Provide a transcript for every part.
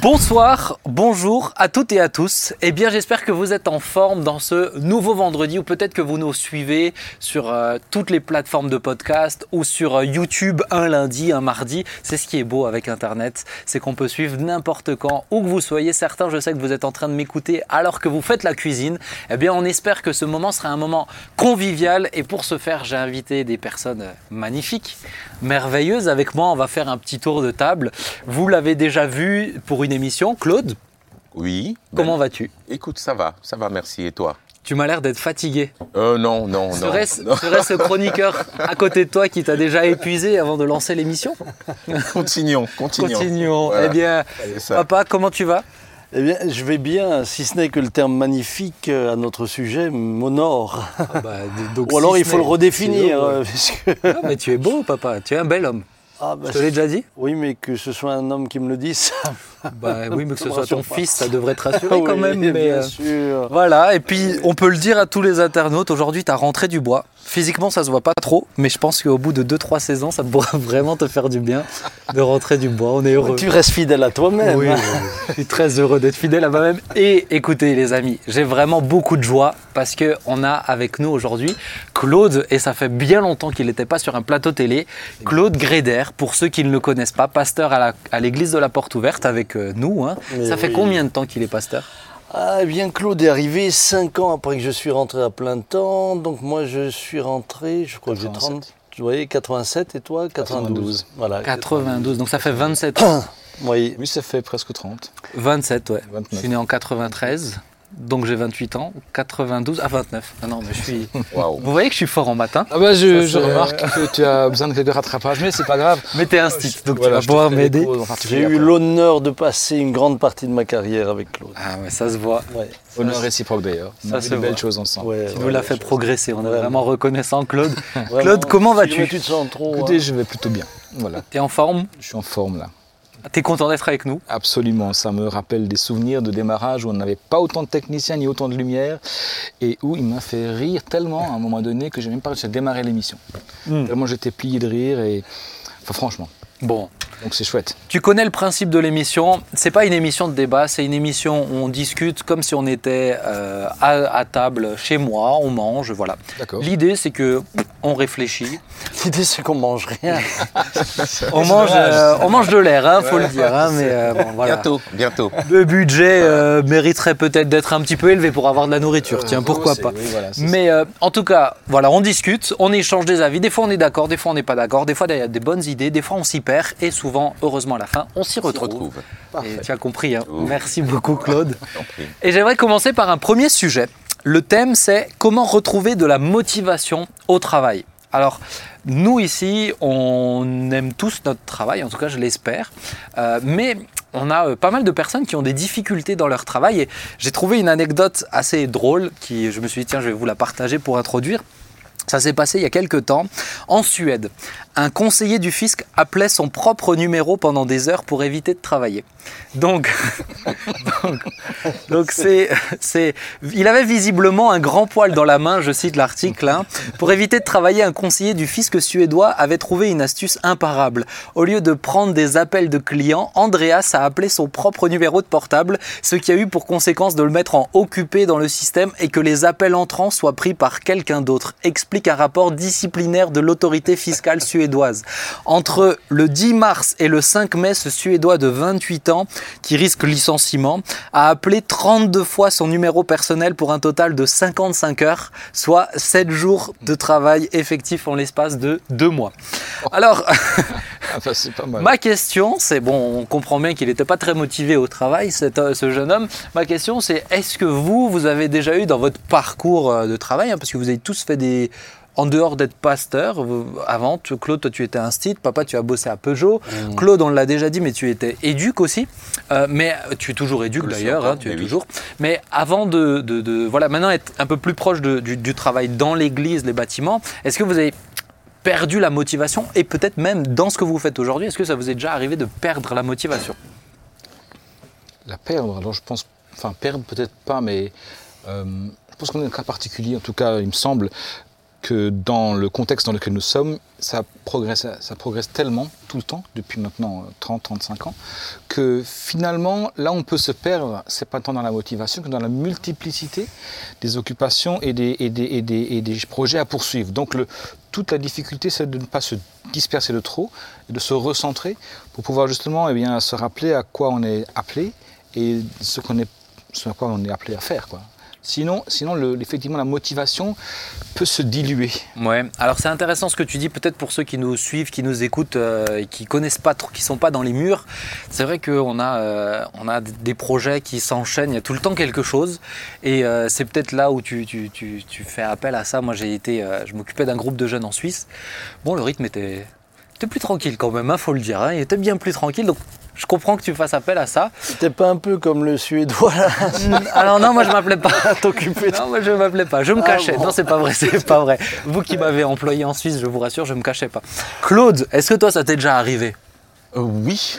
Bonsoir, bonjour à toutes et à tous. Eh bien, j'espère que vous êtes en forme dans ce nouveau vendredi ou peut-être que vous nous suivez sur euh, toutes les plateformes de podcast ou sur euh, YouTube un lundi, un mardi. C'est ce qui est beau avec Internet, c'est qu'on peut suivre n'importe quand, où que vous soyez. Certains, je sais que vous êtes en train de m'écouter alors que vous faites la cuisine. Eh bien, on espère que ce moment sera un moment convivial et pour ce faire, j'ai invité des personnes euh, magnifiques, merveilleuses. Avec moi, on va faire un petit tour de table. Vous l'avez déjà vu pour une émission. Claude, Oui. comment ben, vas-tu? Écoute, ça va, ça va, merci. Et toi? Tu m'as l'air d'être fatigué. Euh, non, non, non. Serait-ce non. serait-ce le chroniqueur à côté de toi qui t'a déjà épuisé avant de lancer l'émission? Continuons, continuons. Continuons. Voilà. Eh bien, papa, comment tu vas? Eh bien, je vais bien, si ce n'est que le terme magnifique euh, à notre sujet m'honore. donc, Ou alors si il faut le redéfinir. euh, puisque- Non, mais tu es beau, papa. Tu es un bel homme. Ah, bah, Je te l'ai déjà dit Oui, mais que ce soit un homme qui me le dise, ça Bah oui, mais que ce soit ton pas. fils, ça devrait te rassurer quand même. bien mais, euh, sûr. Voilà, et puis on peut le dire à tous les internautes, aujourd'hui tu as rentré du bois. Physiquement ça se voit pas trop, mais je pense qu'au bout de 2-3 saisons ça pourra vraiment te faire du bien de rentrer du bois. On est heureux. Tu restes fidèle à toi-même. Oui, je suis très heureux d'être fidèle à moi-même. Et écoutez les amis, j'ai vraiment beaucoup de joie parce qu'on a avec nous aujourd'hui Claude, et ça fait bien longtemps qu'il n'était pas sur un plateau télé, Claude Gréder, pour ceux qui ne le connaissent pas, pasteur à l'église de la Porte Ouverte avec euh, nous. hein. Ça fait oui. combien de temps qu'il est pasteur? Ah, eh bien, Claude est arrivé 5 ans après que je suis rentré à plein temps. Donc moi, je suis rentré, je crois que j'ai 30. Vous voyez, 87 et toi? 92. 92. Voilà. 92, donc ça fait 27 ans. Oui. Oui, ça fait presque 30. 27, ouais. 29. Je suis né en 93, donc j'ai 28 ans. 92 à 29. Ah non, mais je suis. Vous voyez que je suis fort en matin. Ah bah je, Ça, je c'est- remarque que tu as besoin de quelques rattrapages, mais c'est pas grave. Mais t'es un stit, donc Voilà, tu vas pouvoir m'aider. J'ai eu l'honneur de passer une grande partie de ma carrière avec Claude. Ah ouais, ça se voit. Ouais. Honneur réciproque d'ailleurs. Ça a se fait de belles voit. choses ensemble. Ouais, Tu ouais, nous l'as fait progresser, on est Vraiment. vraiment reconnaissant, Claude. Vraiment, Claude, comment vas-tu Tu te sens trop. Écoutez, hein. je vais plutôt bien. Voilà, T'es en forme? Je suis en forme là. T'es content d'être avec nous Absolument, ça me rappelle des souvenirs de démarrage où on n'avait pas autant de techniciens ni autant de lumière et où il m'a fait rire tellement à un moment donné que j'ai même pas réussi à démarrer l'émission. Hmm. Tellement j'étais plié de rire et enfin, franchement, Bon, donc c'est chouette. tu connais le principe de l'émission. C'est pas une émission de débat, c'est une émission où on discute comme si on était euh, à, à table chez moi, on mange, voilà. D'accord. L'idée, c'est que on réfléchit, L'idée, c'est qu'on mange rien. on mange, euh, on mange de l'air, hein, faut le dire. hein, mais euh, bon, voilà. Bientôt, bientôt. Le budget euh, mériterait peut-être d'être un petit peu élevé pour avoir de la nourriture. Tiens, pourquoi pas oui, voilà, c'est Mais euh, en tout cas, voilà, on discute, on échange des avis. Des fois, on est d'accord, des fois, on n'est pas d'accord. Des fois, il y a des bonnes idées, des fois, on s'y perd. Et souvent, heureusement, à la fin, on s'y retrouve. retrouve. Et tu as compris. hein. Oh. Merci beaucoup, Claude. Et j'aimerais commencer par un premier sujet. Le thème, c'est comment retrouver de la motivation au travail. Alors, nous ici, on aime tous notre travail, en tout cas je l'espère, Euh, mais on a euh, pas mal de personnes qui ont des difficultés dans leur travail et j'ai trouvé une anecdote assez drôle qui, je me suis dit, tiens, je vais vous la partager pour introduire. Ça s'est passé il y a quelques temps en Suède. Un conseiller du fisc appelait son propre numéro pendant des heures pour éviter de travailler. Donc, donc, c'est, c'est, il avait visiblement un grand poil dans la main, je cite l'article. hein. Pour éviter de travailler, un conseiller du fisc suédois avait trouvé une astuce imparable. Au lieu de prendre des appels de clients, Andreas a appelé son propre numéro de portable, ce qui a eu pour conséquence de le mettre en occupé dans le système et que les appels entrants soient pris par quelqu'un d'autre, explique un rapport disciplinaire de l'autorité fiscale suédoise. Entre le 10 mars et le 5 mai, ce Suédois de 28 ans, qui risque licenciement, a appelé 32 fois son numéro personnel pour un total de 55 heures, soit 7 jours de travail effectif en l'espace de 2 mois. Alors, pas mal. Ma question, c'est bon, on comprend bien qu'il n'était pas très motivé au travail, cet, euh, ce jeune homme. Ma question, c'est est-ce que vous, vous avez déjà eu dans votre parcours euh, de travail, hein, parce que vous avez tous fait des. En dehors d'être pasteur, avant, tu- Claude, toi tu étais un site, papa tu as bossé à Peugeot, Claude on l'a déjà dit, mais tu étais éduque aussi, Euh, mais euh, tu es toujours éduque d'ailleurs, hein, tu es mais oui. toujours. Mais avant de, de- de- voilà, maintenant être un peu plus proche de- du, du travail dans l'église, les bâtiments, est-ce que vous avez perdu la motivation et peut-être même dans ce que vous faites aujourd'hui, est-ce que ça vous est déjà arrivé de perdre la motivation? La perdre, alors je pense, enfin perdre peut-être pas, mais euh, je pense qu'on est un cas particulier, en tout cas il me semble. Que dans le contexte dans lequel nous sommes, ça progresse, ça progresse tellement tout le temps, depuis maintenant 30-35 ans, que finalement, là on peut se perdre, c'est pas tant dans la motivation que dans la multiplicité des occupations et des, et des, et des, et des projets à poursuivre. Donc toute la difficulté, c'est de ne pas se disperser de trop, et de se recentrer pour pouvoir justement eh bien, se rappeler à quoi on est appelé et ce, qu'on est, ce à quoi on est appelé à faire. Quoi. Sinon, sinon effectivement, la motivation peut se diluer. Ouais. Alors c'est intéressant ce que tu dis, peut-être pour ceux qui nous suivent, qui nous écoutent euh, et qui connaissent pas trop, qui sont pas dans les murs. C'est vrai qu'on a, euh, on a des projets qui s'enchaînent. Il y a tout le temps quelque chose, et euh, c'est peut-être là où tu, fais appel à ça. Moi, j'ai été, euh, je m'occupais d'un groupe de jeunes en Suisse. Bon, le rythme était, était plus tranquille quand même, il faut le dire. hein. Il était bien plus tranquille, donc. Je comprends que tu fasses appel à ça. C'était pas un peu comme le Suédois là Alors non, moi je m'appelais pas. T'occuper Non, moi je m'appelais pas. Je me Ah cachais. bon. Non, c'est pas vrai, c'est pas vrai. Vous qui m'avez employé en Suisse, je vous rassure, je me cachais pas. Claude, est-ce que toi ça t'est déjà arrivé? Euh, oui,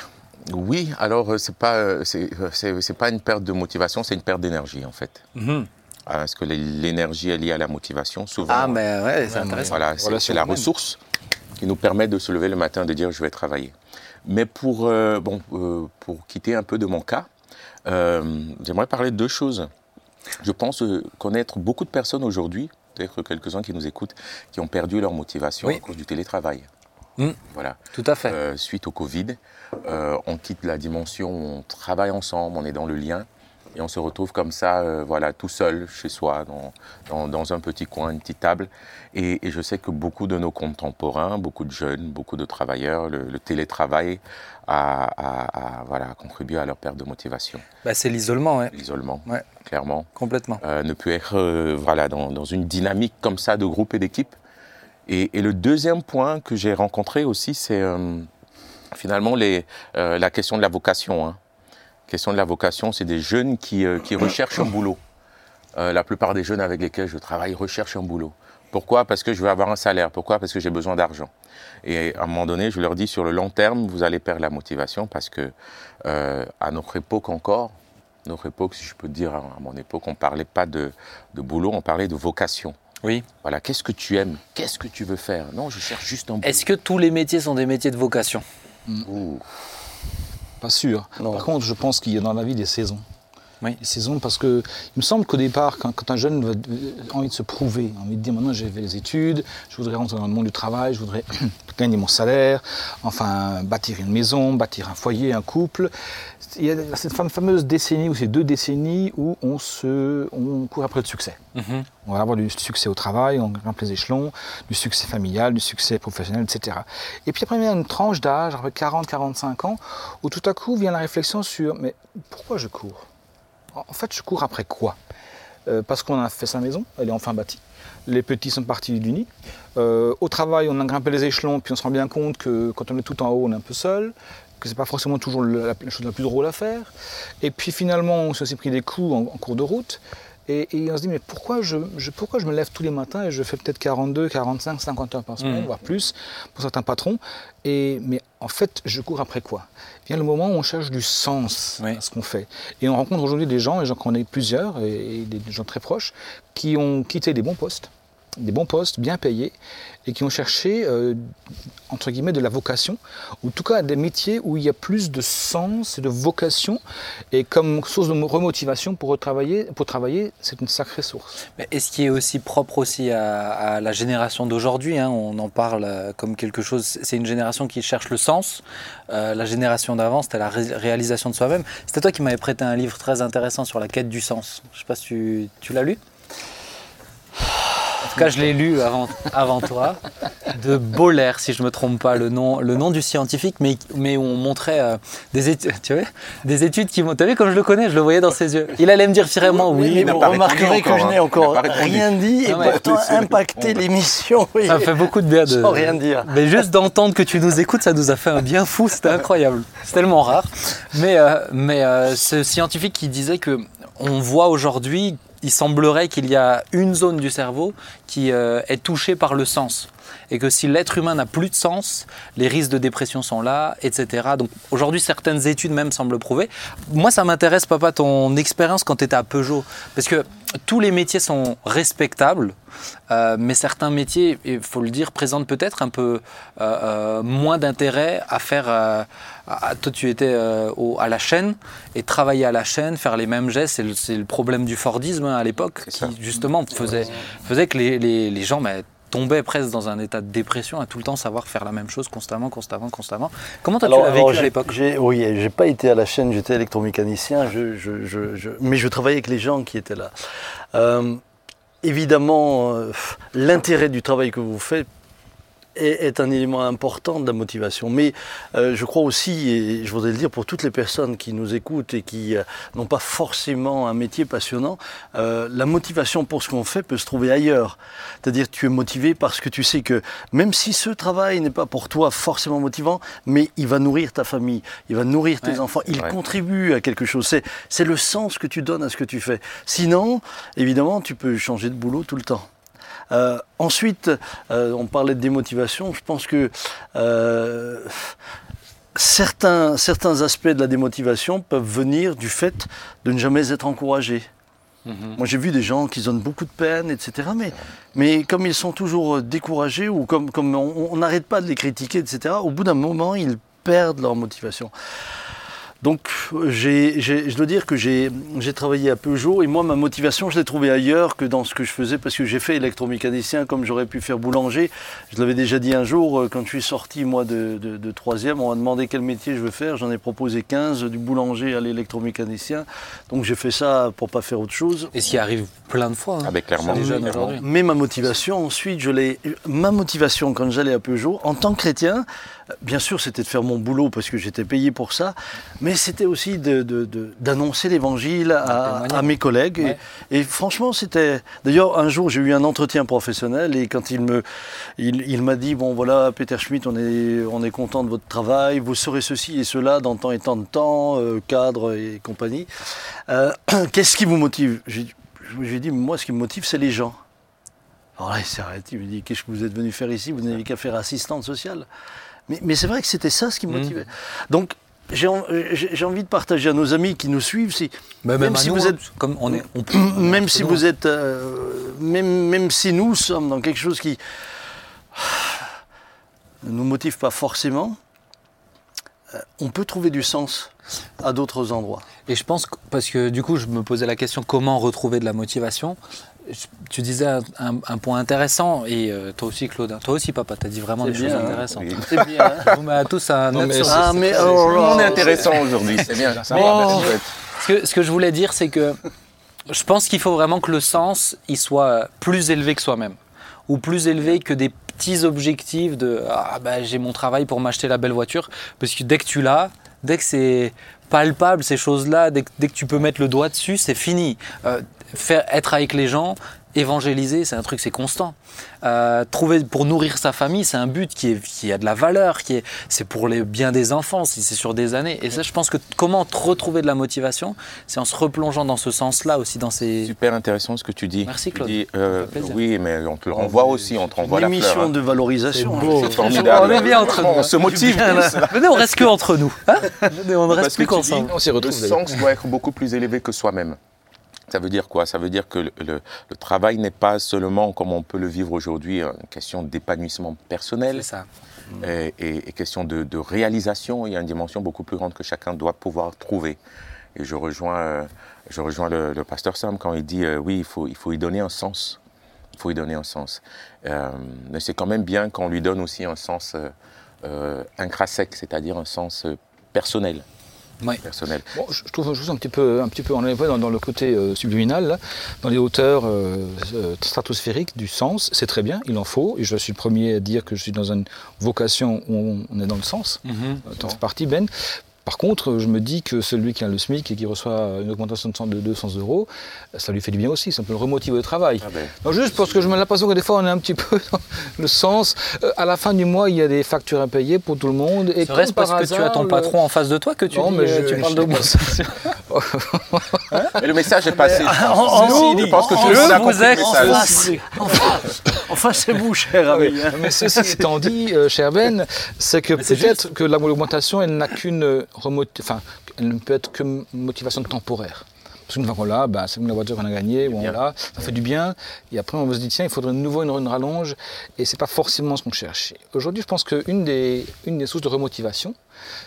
oui. Alors, euh, c'est pas, euh, c'est, c'est, c'est pas une perte de motivation, c'est une perte d'énergie en fait. Mhm. Ah, Parce que l'é- l'énergie est liée à la motivation, souvent. Ah, mais ouais, c'est intéressant. Voilà, c'est, la ressource qui nous permet de se lever le matin et de dire je vais travailler. Mais pour, euh, bon, euh, pour quitter un peu de mon cas, euh, j'aimerais parler de deux choses. Je pense connaître beaucoup de personnes aujourd'hui, peut-être quelques-uns qui nous écoutent, qui ont perdu leur motivation Oui. à cause du télétravail. Mm. Voilà. Tout à fait. Euh, suite au Covid, euh, on quitte la dimension où on travaille ensemble, on est dans le lien, et on se retrouve comme ça, euh, voilà, tout seul chez soi, dans, dans, dans un petit coin, une petite table. Et, et je sais que beaucoup de nos contemporains, beaucoup de jeunes, beaucoup de travailleurs, le, le télétravail a, a- a, voilà, contribué à leur perte de motivation. Bah, c'est l'isolement, ouais, L'isolement, Ouais. clairement. complètement. Euh, ne peut être euh, voilà, dans, dans une dynamique comme ça de groupe et d'équipe. Et, et le deuxième point que j'ai rencontré aussi, c'est finalement les, la question de la vocation. Hein. Question de la vocation, c'est des jeunes qui, euh, qui recherchent un boulot. Euh, la plupart des jeunes avec lesquels je travaille recherchent un boulot. Pourquoi? Parce que je veux avoir un salaire. Pourquoi? Parce que j'ai besoin d'argent. Et à un moment donné, je leur dis sur le long terme, vous allez perdre la motivation parce que euh, à notre époque encore, notre époque, si je peux dire, à mon époque, on ne parlait pas de, de boulot, on parlait de vocation. Oui. Voilà, qu'est-ce que tu aimes? Qu'est-ce que tu veux faire? Non, je cherche juste un boulot. Est-ce que tous les métiers sont des métiers de vocation? Ouh. Pas sûr. Non. Par contre, je pense qu'il y a dans la vie des saisons. Oui. Des saisons parce que il me semble qu'au départ, quand, quand un jeune va- a envie de se prouver, a envie de dire maintenant j'ai fait les études, je voudrais rentrer dans le monde du travail, je voudrais gagner mon salaire, enfin bâtir une maison, bâtir un foyer, un couple. Il y a cette fame- fameuse décennie ou ces deux décennies où on, se, on court après le succès. Mhm. On va avoir du succès au travail, on grimpe les échelons, du succès familial, du succès professionnel, etc. Et puis après, il y a une tranche d'âge, après 40-45 ans, où tout à coup vient la réflexion sur mais pourquoi je cours? En fait, je cours après quoi? Euh, Parce qu'on a fait sa maison, elle est enfin bâtie. Les petits sont partis du nid. Euh, au travail, on a grimpé les échelons, puis on se rend bien compte que quand on est tout en haut, on est un peu seul, que c'est pas forcément toujours la, chose la plus drôle à faire. Et puis finalement, on s'est aussi pris des coups en cours de route. Et, et on se dit, mais pourquoi je, je- pourquoi je me lève tous les matins et je fais peut-être 42, 45, 50 heures par semaine, Mhm. voire plus, pour certains patrons. Et, mais en fait, je cours après quoi? Vient le moment où on cherche du sens Oui. à ce qu'on fait. Et on rencontre aujourd'hui des gens, et j'en connais plusieurs, et, et des gens très proches, qui ont quitté des bons postes, des bons postes bien payés, et qui ont cherché, euh, entre guillemets, de la vocation, ou en tout cas des métiers où il y a plus de sens et de vocation, et comme source de remotivation pour retravailler, pour travailler, c'est une sacrée source. Et ce qui est aussi propre aussi à, la génération d'aujourd'hui, hein, on en parle euh, comme quelque chose, c'est une génération qui cherche le sens. Euh, la génération d'avant, c'était la ré- réalisation de soi-même. C'était toi qui m'avais prêté un livre très intéressant sur la quête du sens. Je sais pas si tu, l'as lu cas, je l'ai lu avant, avant toi, de Boller, si je me trompe pas, le nom, le nom du scientifique, mais, mais où on montrait euh, des études, tu vois, des études qui m'ont. Tu as vu comme je le connais, je le voyais dans ses yeux. Il allait me dire fièrement oui, mais vous remarquerez que je hein. n'ai Il encore rien dit et Non, pourtant impacté l'émission. oui. Ça fait beaucoup de bien de. Sans rien dire. Mais juste d'entendre que tu nous écoutes, ça nous a fait un bien fou, c'était incroyable. C'est tellement rare. Mais, euh, mais euh, ce scientifique qui disait que on voit aujourd'hui, il semblerait qu'il y a une zone du cerveau qui euh, est touchée par le sens. et que si l'être humain n'a plus de sens, les risques de dépression sont là, etc. Donc aujourd'hui, certaines études même semblent prouver. Moi, ça m'intéresse, papa, ton expérience quand tu étais à Peugeot, parce que tous les métiers sont respectables, euh, mais certains métiers, il faut le dire, présentent peut-être un peu euh, moins d'intérêt à faire. Toi, tu étais à la chaîne et travailler à la chaîne, faire les mêmes gestes, c'est le, problème du Fordisme hein, à l'époque, qui justement faisait, faisait que les, les, gens bah, tombaient presque dans un état de dépression à tout le temps savoir faire la même chose constamment, constamment, constamment. Comment toi, tu l'as vécu à l'époque? Oui, j'ai pas été à la chaîne, j'étais électromécanicien, je, je, mais je travaillais avec les gens qui étaient là. Évidemment, euh, l'intérêt du travail que vous faites est, un élément important de la motivation. Mais euh, je crois aussi, et je voudrais le dire pour toutes les personnes qui nous écoutent et qui euh, n'ont pas forcément un métier passionnant, euh, la motivation pour ce qu'on fait peut se trouver ailleurs. C'est-à-dire tu es motivé parce que tu sais que même si ce travail n'est pas pour toi forcément motivant, mais il va nourrir ta famille, il va nourrir tes enfants, il contribue à quelque chose. C'est le sens que tu donnes à ce que tu fais. Sinon, évidemment, tu peux changer de boulot tout le temps. Euh, ensuite, euh, on parlait de démotivation. Je pense que euh, certains, certains aspects de la démotivation peuvent venir du fait de ne jamais être encouragé. Mhm. Moi, j'ai vu des gens qui donnent beaucoup de peine, etc. Mais, mais comme ils sont toujours découragés ou comme, comme on n'arrête pas de les critiquer, etc., au bout d'un moment, ils perdent leur motivation. Donc je dois dire que j'ai travaillé à Peugeot et moi ma motivation je l'ai trouvée ailleurs que dans ce que je faisais parce que j'ai fait électromécanicien comme j'aurais pu faire boulanger. Je l'avais déjà dit un jour euh, quand je suis sorti moi de, de, troisième, on m'a demandé quel métier je veux faire. J'en ai proposé 15, du boulanger à l'électromécanicien. Donc j'ai fait ça pour pas faire autre chose. Et ce qui arrive plein de fois. Hein, Avec clairement. Mais ma motivation ensuite, je l'ai. Ma motivation quand j'allais à Peugeot en tant que chrétien, bien sûr c'était de faire mon boulot parce que j'étais payé pour ça. Mais c'était aussi d'annoncer l'évangile à, mes collègues. Et, franchement, c'était. D'ailleurs, un jour, j'ai eu un entretien professionnel et quand il me, il, m'a dit bon voilà, Peter Schmidt, on est, on est content de votre travail, vous serez ceci et cela dans tant et tant de temps, euh, cadre et compagnie. Euh, qu'est-ce qui vous motive? Je lui ai dit moi, ce qui me motive, c'est les gens. Alors là, il s'est arrêté, il me dit Qu'est-ce que vous êtes venu faire ici? Vous n'avez qu'à faire assistante sociale. Mais, mais c'est vrai que c'était ça ce qui me mmh. motivait. Donc, j'ai envie de partager à nos amis qui nous suivent, si, même, si vous êtes, comme on est, même si vous êtes, euh, même, même si nous sommes dans quelque chose qui ne nous motive pas forcément, euh, on peut trouver du sens à d'autres endroits. Et je pense, parce que du coup, je me posais la question comment retrouver de la motivation? Tu disais un, point intéressant, et euh, toi aussi, Claude, hein. toi aussi, papa, tu as dit vraiment des choses hein. intéressantes. C'est bien. Hein. Je vous à tous un non, mais ah, mais on est intéressant aujourd'hui, c'est bien. ce, que, ce que je voulais dire, c'est que je pense qu'il faut vraiment que le sens il soit plus élevé que soi-même, ou plus élevé que des petits objectifs de ah, bah, j'ai mon travail pour m'acheter la belle voiture, parce que dès que tu l'as, dès que c'est palpable ces choses-là, dès, dès, que tu peux mettre le doigt dessus, c'est fini. Euh, faire être avec les gens, évangéliser, c'est un truc, c'est constant. Euh, trouver pour nourrir sa famille, c'est un but qui, est, qui a de la valeur, qui est, c'est pour le bien des enfants, si c'est sur des années. Et ça, je pense que comment retrouver de la motivation, c'est en se replongeant dans ce sens-là aussi, dans ces. Super intéressant ce que tu dis. Merci Claude. Euh, oui, mais on te le renvoie aussi, on te renvoie la Une émission hein. de valorisation. C'est formidable. On est bien entre nous. On se motive. Venez, on reste que entre nous. Hein on ne reste plus qu'ensemble. Le sens doit être beaucoup plus élevé que soi-même. Ça veut dire quoi? Ça veut dire que le, le, travail n'est pas seulement, comme on peut le vivre aujourd'hui, une question d'épanouissement personnel. Ça. Et, et, question de, de, réalisation. Il y a une dimension beaucoup plus grande que chacun doit pouvoir trouver. Et je rejoins, euh, je rejoins le, le, pasteur Sam quand il dit euh, oui, il faut, il faut y donner un sens. Il faut y donner un sens. Euh, mais c'est quand même bien qu'on lui donne aussi un sens euh, intrinsèque, c'est-à-dire un sens personnel personnel. je trouve un petit peu, un petit peu, on est dans, dans le côté euh, subliminal, dans les hauteurs euh, euh, stratosphériques du sens, c'est très bien, il en faut, et je suis le premier à dire que je suis dans une vocation où on, est dans le sens, mm -hmm. en partie Ben. Par contre, je me dis que celui qui a le SMIC et qui reçoit une augmentation de 200 euros, ça lui fait du bien aussi, ça peut le remotiver au travail. Ah ben. juste parce que je me l'impression que des fois on est un petit peu dans le sens. Euh, à la fin du mois, il y a des factures à payer pour tout le monde. Et reste parce que tu as ton patron en face de toi que tu, non, mais euh, tu parles d'augmentation. mais le message est passé. En, je pense que tu vous êtes en face. Enfin, c'est vous, cher Ah oui, ami. Mais ceci étant dit, euh, cher Ben, c'est que peut-être que l'augmentation, elle n'a qu'une euh, enfin, elle ne peut être que motivation temporaire. Parce qu'une fois qu'on l'a, bah, c'est comme la voiture qu'on a gagnée, bon, Bien. voilà, ça fait du bien. Et après, on se dit, tiens, il faudrait de nouveau une, une rallonge. Et c'est pas forcément ce qu'on cherche. Aujourd'hui, je pense qu'une des, une des sources de remotivation,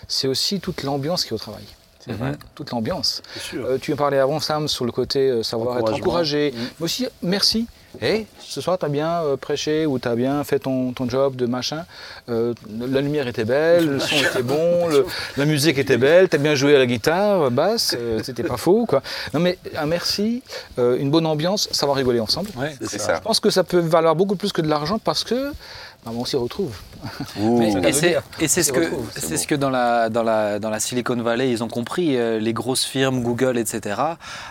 c'est aussi toute l'ambiance qui est au travail. C'est vrai. Toute l'ambiance. Euh, tu en parlais avant, Sam, sur le côté euh, savoir être Encouragement. encouragé. Mm. Mais aussi, merci. Hey, ce soir, tu as bien euh, prêché ou tu as bien fait ton, ton job de machin. Euh, la lumière était belle, le son était bon, le- la musique était belle, tu as bien joué à la guitare, basse, euh, c'était pas faux. Quoi. Non, mais un merci, euh, une bonne ambiance, savoir rigoler ensemble. Ouais. C'est ça. ça. Je pense que ça peut valoir beaucoup plus que de l'argent parce que bah, on s'y retrouve. Mais- et c'est ce que c'est ce dans la dans la dans la Silicon Valley ils ont compris euh, les grosses firmes Google etc.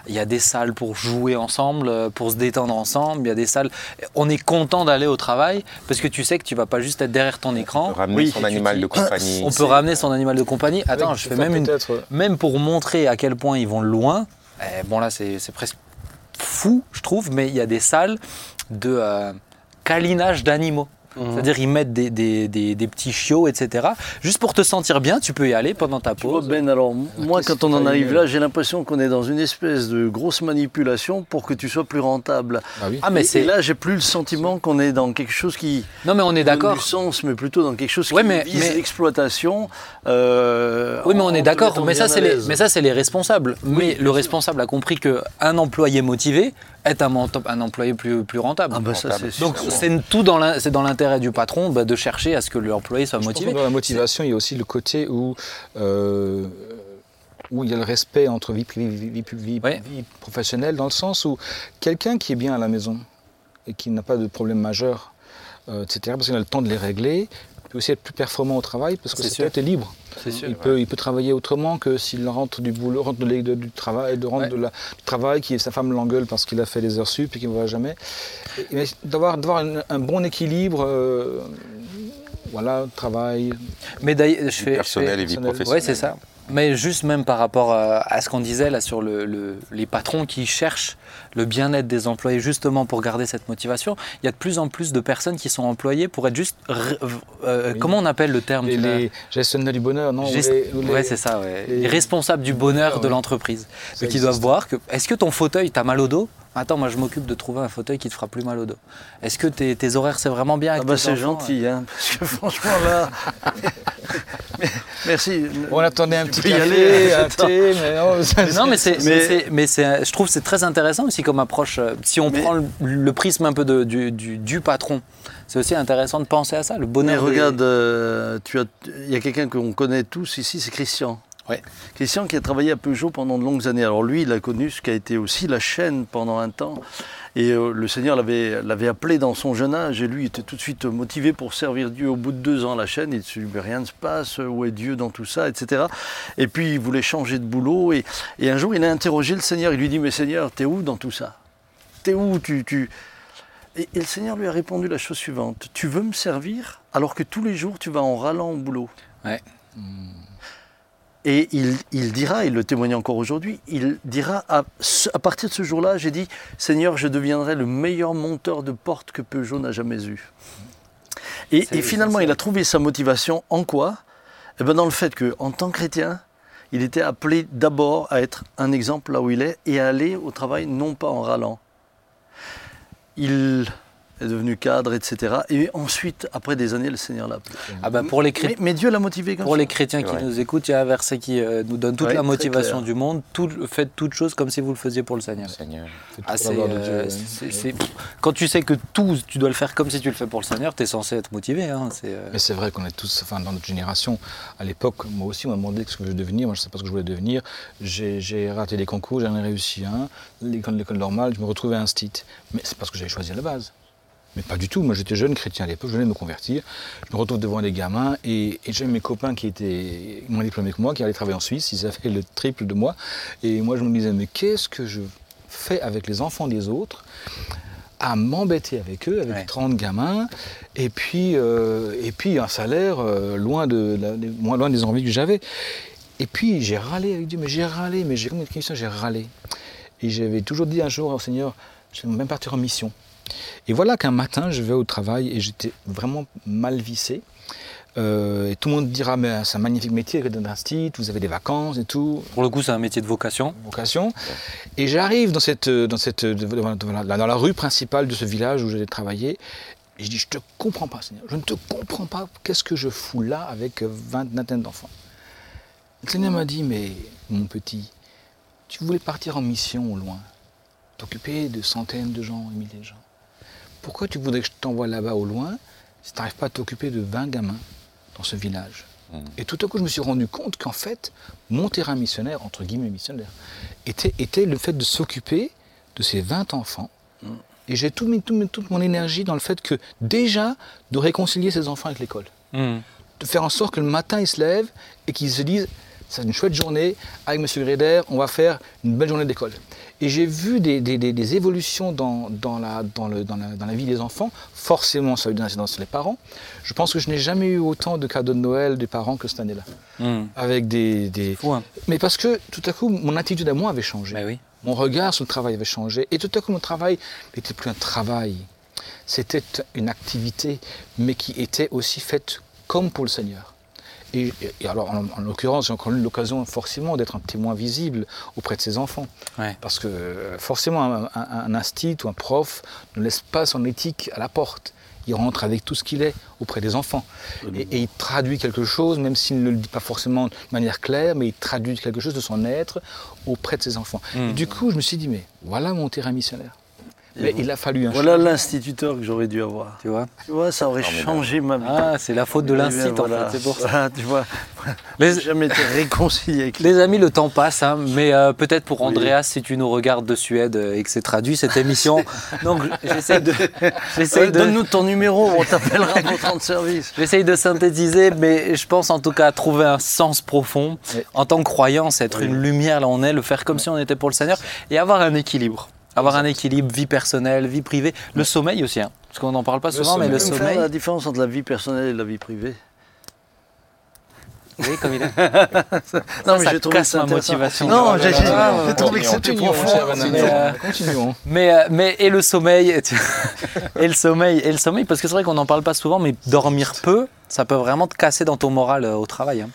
Il y a des salles pour jouer ensemble, euh, pour se détendre ensemble. Il y a des salles. On est content d'aller au travail parce que tu sais que tu vas pas juste être derrière ton écran. Ramener Oui, son animal dis- de compagnie. On peut ramener son animal de compagnie. Attends, je fais même une même pour montrer à quel point ils vont loin, eh, bon là c'est c'est presque fou, je trouve, mais il y a des salles de euh, câlinage d'animaux. Mhm. C'est-à-dire ils mettent des, des- des- des petits chiots, etc. Juste pour te sentir bien, tu peux y aller pendant ta Tu vois, pause. Ben, alors, moi, qu'est-ce quand on en arrive là, j'ai l'impression qu'on est dans une espèce de grosse manipulation pour que tu sois plus rentable. bah oui. Ah mais c'est... Et là, j'ai plus le sentiment qu'on est dans quelque chose qui Non mais on est d'accord. du sens, mais plutôt dans quelque chose qui mais- vise mais- l'exploitation. euh, Oui mais on est d'accord. Mais ça c'est les, mais ça c'est les responsables. mais le responsable a compris que un employé motivé est un, employé plus, plus rentable. Ah bah ça, Donc c'est tout dans l'intérêt du patron bah, de chercher à ce que l'employé soit Je pense que motivé. dans la motivation, il y a aussi le côté où, euh, où il y a le respect entre vie privée vie, vie, vie- Ouais. vie professionnelle, dans le sens où quelqu'un qui est bien à la maison et qui n'a pas de problème majeur, euh, etc., parce qu'il a le temps de les régler, peut aussi être plus performant au travail parce que C'est sa tête est libre. Sûr. Il peut, il peut travailler autrement que s'il rentre du boulot, rentre de, de- du travail, de, rentre Ouais. de la, du travail, qui sa femme l'engueule parce qu'il a fait des heures sup et qu'il ne va jamais. D'avoir d'avoir un, un bon équilibre, euh, voilà, travail, Mais d'ailleurs, je fais, je fais- et vie professionnelle. Ouais, c'est ça. Mais juste même par rapport à, à ce qu'on disait là sur le, le- les patrons qui cherchent le bien-être des employés justement pour garder cette motivation, il y a de plus en plus de personnes qui sont employées pour être juste... euh, Oui. Comment on appelle le terme l'as- les gestionnaires du bonheur, non Gest- les- ou les- Ouais, c'est ça, ouais. les- les responsables du bonheur de Ouais. l'entreprise. Qui doivent voir que. Est-ce que ton fauteuil, t'as mal au dos? Attends, moi je m'occupe de trouver un fauteuil qui te fera plus mal au dos. Est-ce que tes, tes horaires c'est vraiment bien Ah avec bah tes c'est enfants gentil, hein, parce que franchement là... Mais- Merci. On attendait un Tu petit café, aller, un attends. thé, mais non, ça- Mais non, mais c'est, Mais- c'est- mais c'est- je trouve que c'est très intéressant aussi comme approche. euh, Si on Mais- prend le, le prisme un peu de- du, du- du patron, c'est aussi intéressant de penser à ça, le Mais bonheur. des- regarde, euh, tu as, il y a quelqu'un qu'on connaît tous ici, c'est Christian. Christian qui a travaillé à Peugeot pendant de longues années. Alors lui, il a connu ce qui a été aussi la chaîne pendant un temps. Et euh, le Seigneur l'avait, appelé dans son jeune âge et lui était tout de suite motivé pour servir Dieu. Au bout de deux ans, la chaîne, il se dit, rien ne se passe, où est Dieu dans tout ça, etc. Et puis il voulait changer de boulot et, un jour il a interrogé le Seigneur. Il lui dit, mais Seigneur, t'es où dans tout ça? T'es où? Tu. Et, le Seigneur lui a répondu la chose suivante. Tu veux me servir alors que tous les jours tu vas en râlant au boulot? Et il, il dira, il le témoigne encore aujourd'hui, il dira à, partir de ce jour-là, j'ai dit, Seigneur, je deviendrai le meilleur monteur de porte que Peugeot n'a jamais eu. Et, finalement, il a trouvé sa motivation en quoi? Eh ben Dans le fait qu'en tant que chrétien, il était appelé d'abord à être un exemple là où il est et à aller au travail non pas en râlant. Il est devenu cadre, etc. Et ensuite, après des années, le Seigneur l'a appelé. Ah bah pour les, Mais, chrétiens mais Dieu l'a motivé comme pour ça. les chrétiens qui Ouais. nous écoutent, il y a un verset qui euh, nous donne toute Ouais, la motivation du monde. Tout, faites toutes choses comme si vous le faisiez pour le Seigneur. Ah, euh, Dieu, quand tu sais que tout, tu dois le faire comme si tu le fais pour le Seigneur, tu es censé être motivé. hein, euh, Mais c'est vrai qu'on est tous, enfin dans notre génération, à l'époque, moi aussi, on m'a demandé ce que je voulais devenir. Moi, je ne sais pas ce que je voulais devenir. J'ai raté des concours, j'en ai réussi un. L'école l'école normale, je me retrouvais à un stit. Mais c'est parce que j'avais choisi à la base. Mais pas du tout. Moi, j'étais jeune chrétien à l'époque, je venais de me convertir. Je me retrouve devant des gamins et, et j'ai mes copains qui étaient moins diplômés que moi, qui allaient travailler en Suisse. Ils avaient le triple de moi. Et moi, je me disais, mais qu'est-ce que je fais avec les enfants des autres à m'embêter avec eux, avec Ouais. 30 gamins, et puis, euh, et puis un salaire euh, loin, de, la- loin des envies que j'avais. Et puis j'ai râlé avec Dieu, mais j'ai râlé, mais j'ai comme une question, j'ai râlé. Et j'avais toujours dit un jour au Seigneur, je vais même partir en mission. Et voilà qu'un matin, je vais au travail et j'étais vraiment mal vissé. Euh, et tout le monde dira, mais c'est un magnifique métier d'institut, vous avez des vacances et tout. Pour le coup, c'est un métier de vocation. Vocation. Et j'arrive dans, cette, dans, cette, dans la rue principale de ce village où j'allais travailler. Et je dis, je te comprends pas, Seigneur. Je ne te comprends pas. Qu'est-ce que je fous là avec vingt, vingtaine d'enfants? Le Seigneur m'a dit, mais mon petit, tu voulais partir en mission au loin, t'occuper de centaines de gens, milliers de gens. Pourquoi tu voudrais que je t'envoie là-bas au loin si tu n'arrives pas à t'occuper de 20 gamins dans ce village mmh. Et tout à coup, je me suis rendu compte qu'en fait, mon terrain missionnaire, entre guillemets missionnaire, était, était le fait de s'occuper de ces 20 enfants. Mmh. Et j'ai tout mis, toute mon énergie dans le fait que déjà, de réconcilier ces enfants avec l'école. Mmh. De faire en sorte que le matin, ils se lèvent et qu'ils se disent, c'est une chouette journée, avec M. Gréder, on va faire une belle journée d'école. Et j'ai vu des, évolutions dans, la, dans, le, dans, la, vie des enfants. Forcément, ça a eu des incidences sur les parents. Je pense que je n'ai jamais eu autant de cadeaux de Noël des parents que cette année-là. Hmm. Avec des. Hein. Mais parce que tout à coup, mon attitude à moi avait changé. Oui. Mon regard sur le travail avait changé. Et tout à coup, mon travail n'était plus un travail. C'était une activité, mais qui était aussi faite comme pour le Seigneur. Et, alors, en, l'occurrence, j'ai encore eu l'occasion forcément d'être un témoin visible auprès de ses enfants. Parce que forcément, un, un, instit ou un prof ne laisse pas son éthique à la porte. Il rentre avec tout ce qu'il est auprès des enfants. Et, il traduit quelque chose, même s'il ne le dit pas forcément de manière claire, mais il traduit quelque chose de son être auprès de ses enfants. Et mmh. du coup, je me suis dit, mais voilà mon terrain missionnaire. Mais il a fallu un Voilà l'instituteur que j'aurais dû avoir. Tu vois Tu vois, ça aurait changé ma vie. Ah, c'est la faute de l'institut en fait, c'est pour ça. tu vois, les... jamais été réconcilié avec Les amis, le temps passe, hein, mais euh, peut-être pour Andreas, si tu nous regardes de Suède euh, et que c'est traduit cette émission, donc j'essaie de... de... Donne-nous ton numéro, on t'appellera pour temps de service. J'essaye de synthétiser, mais je pense en tout cas à trouver un sens profond. En tant que croyant, être une lumière là où on est, le faire comme si on était pour le Seigneur et avoir un équilibre. Avoir un équilibre, vie personnelle, vie privée. Le sommeil aussi, hein, parce qu'on n'en parle pas souvent, mais le sommeil. la différence entre la vie personnelle et la vie privée oui, comme il est. non, mais j'ai trouvé ça ma motivation. Non, j'ai trouvé que c'était profond. Continuons. Mais, euh, mais et le sommeil, et le sommeil, et le sommeil, parce que c'est vrai qu'on n'en parle pas souvent, mais dormir peu, ça peut vraiment te casser dans ton moral euh, au travail. Hein.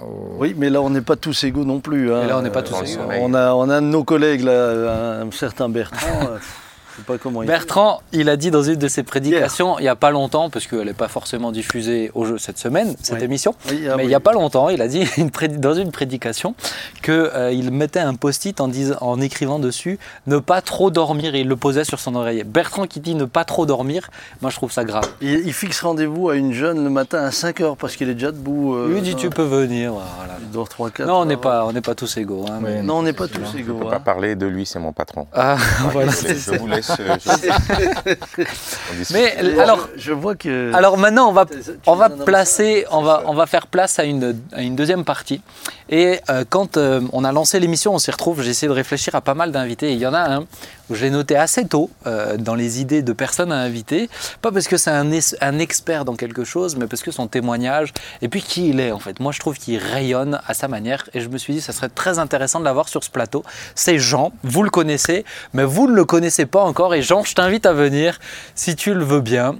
Oui, mais là, on n'est pas tous égaux non plus. Hein. là, on n'est pas tous égaux. On a, on a de nos collègues, là, un certain Bertrand. Euh, pas comment Bertrand, il a dit dans une de ses prédications, il n'y a pas longtemps, parce qu'elle n'est pas forcément diffusée au jeu cette semaine, cette émission, ah mais il n'y a pas longtemps, il a dit dans une prédication qu'il euh, mettait un post-it en, en, écrivant dessus ne pas trop dormir et il le posait sur son oreiller. Bertrand qui dit ne pas trop dormir, moi je trouve ça grave. Il, fixe rendez-vous à une jeune le matin à 5 heures parce qu'il est déjà debout. Euh, lui dit tu peux venir. Voilà. Il dort 3 4 Non, on n'est pas, on pas tous égaux. Hein, Non, on n'est pas tous égaux. Je ne peux pas hein. parler de lui, c'est mon patron. Ah, voilà, je vous laisse Mais alors, je vois que. Alors maintenant, on va, on va placer, on va, on va faire place à une, à une deuxième partie. Et euh, quand euh, on a lancé l'émission, on s'y retrouve. J'ai essayé de réfléchir à pas mal d'invités. Il y en a un je l'ai noté assez tôt euh, dans les idées de personnes à inviter. Pas parce que c'est un, un, expert dans quelque chose, mais parce que son témoignage et puis qui il est en fait. Moi, je trouve qu'il rayonne à sa manière. Et je me suis dit, ça serait très intéressant de l'avoir sur ce plateau. C'est Jean. Vous le connaissez, mais vous ne le connaissez pas encore. Et Jean, je t'invite à venir si tu le veux bien.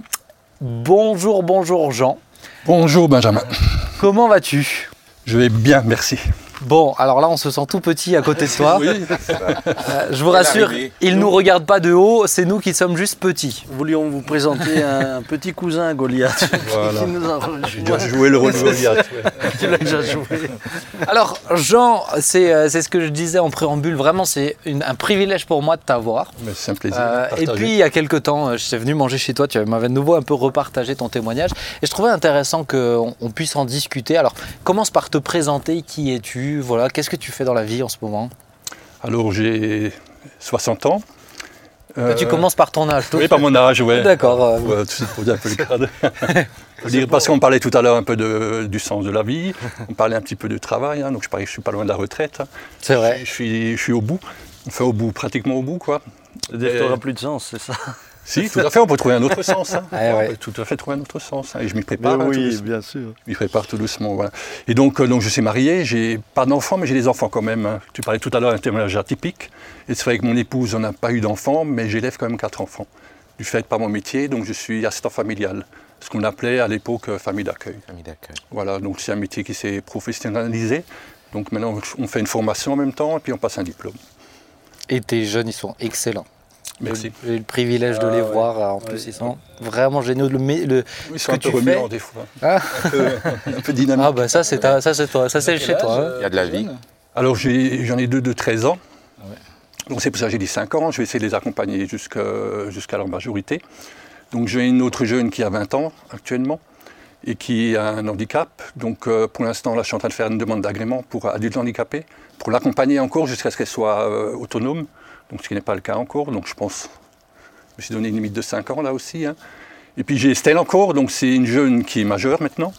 Bonjour, bonjour Jean. Bonjour Benjamin. Comment vas-tu? Je vais bien, merci. Bon, alors là, on se sent tout petit à côté de toi. oui, euh, je vous rassure, il ne nous regarde pas de haut, c'est nous qui sommes juste petits. Voulions vous présenter un petit cousin à Goliath. Voilà. J'ai déjà joué le rôle de Goliath. tu l'as déjà joué. Alors, Jean, euh, c'est ce que je disais en préambule, vraiment, c'est un privilège pour moi de t'avoir. C'est un plaisir. Euh, et puis, il y a quelques temps, je suis venu manger chez toi, tu m'avais de nouveau un peu repartagé ton témoignage. Et je trouvais intéressant qu'on on puisse en discuter. Alors, commence par te présenter, qui es-tu? Voilà, qu'est-ce que tu fais dans la vie en ce moment? Alors j'ai 60 ans. Tu commences par ton âge, toi Oui, par mon âge, oui. D'accord. Euh... pour dire un peu le cadre. parce qu'on parlait tout à l'heure un peu de, du sens de la vie, on parlait un petit peu de travail, hein, donc je parie que je suis pas loin de la retraite. C'est vrai. Je, suis, je suis au bout, enfin au bout, pratiquement au bout, quoi. Tu n'auras plus de sens, c'est ça si, tout à fait, on peut trouver un autre sens. Hein. Ah on peut tout à fait trouver un autre sens. Hein. Et je m'y prépare. Hein, oui, bien sûr. Je m'y prépare tout doucement. Voilà. Et donc, euh, donc, je suis marié, j'ai pas d'enfants, mais j'ai des enfants quand même. Tu parlais tout à l'heure d'un témoignage atypique. Et c'est vrai que mon épouse, on n'a pas eu d'enfants, mais j'élève quand même quatre enfants. du fait par mon métier, donc je suis assistant familial, ce qu'on appelait à l'époque euh, famille d'accueil. Famille d'accueil. Voilà, donc c'est un métier qui s'est professionnalisé. Donc maintenant, on fait une formation en même temps et puis on passe un diplôme. Et tes jeunes, ils sont excellents. Merci. J'ai eu le privilège de Ah les ouais. voir. En plus, ils sont vraiment géniaux. Le, mé- le- Ils ce sont que un peu tu remuants des fois, Ah, un peu, un peu dynamiques. ah bah ça, c'est ta- ça, c'est toi. Ça, c'est chez toi. hein. Il y a de la vie. Alors j'ai- j'en ai deux de 13 ans. Ah ouais. Donc c'est pour ça que j'ai dit 5 ans. Je vais essayer de les accompagner jusqu'à jusqu'à leur majorité. Donc j'ai une autre jeune qui a 20 ans actuellement et qui a un handicap. Donc euh, pour l'instant, là, je suis en train de faire une demande d'agrément pour adultes handicapés, pour l'accompagner encore jusqu'à ce qu'elle soit euh, autonome. Donc ce qui n'est pas le cas encore. Donc je pense, je me suis donné une limite de 5 ans là aussi. hein. Et puis j'ai Estelle encore, donc c'est une jeune qui est majeure maintenant.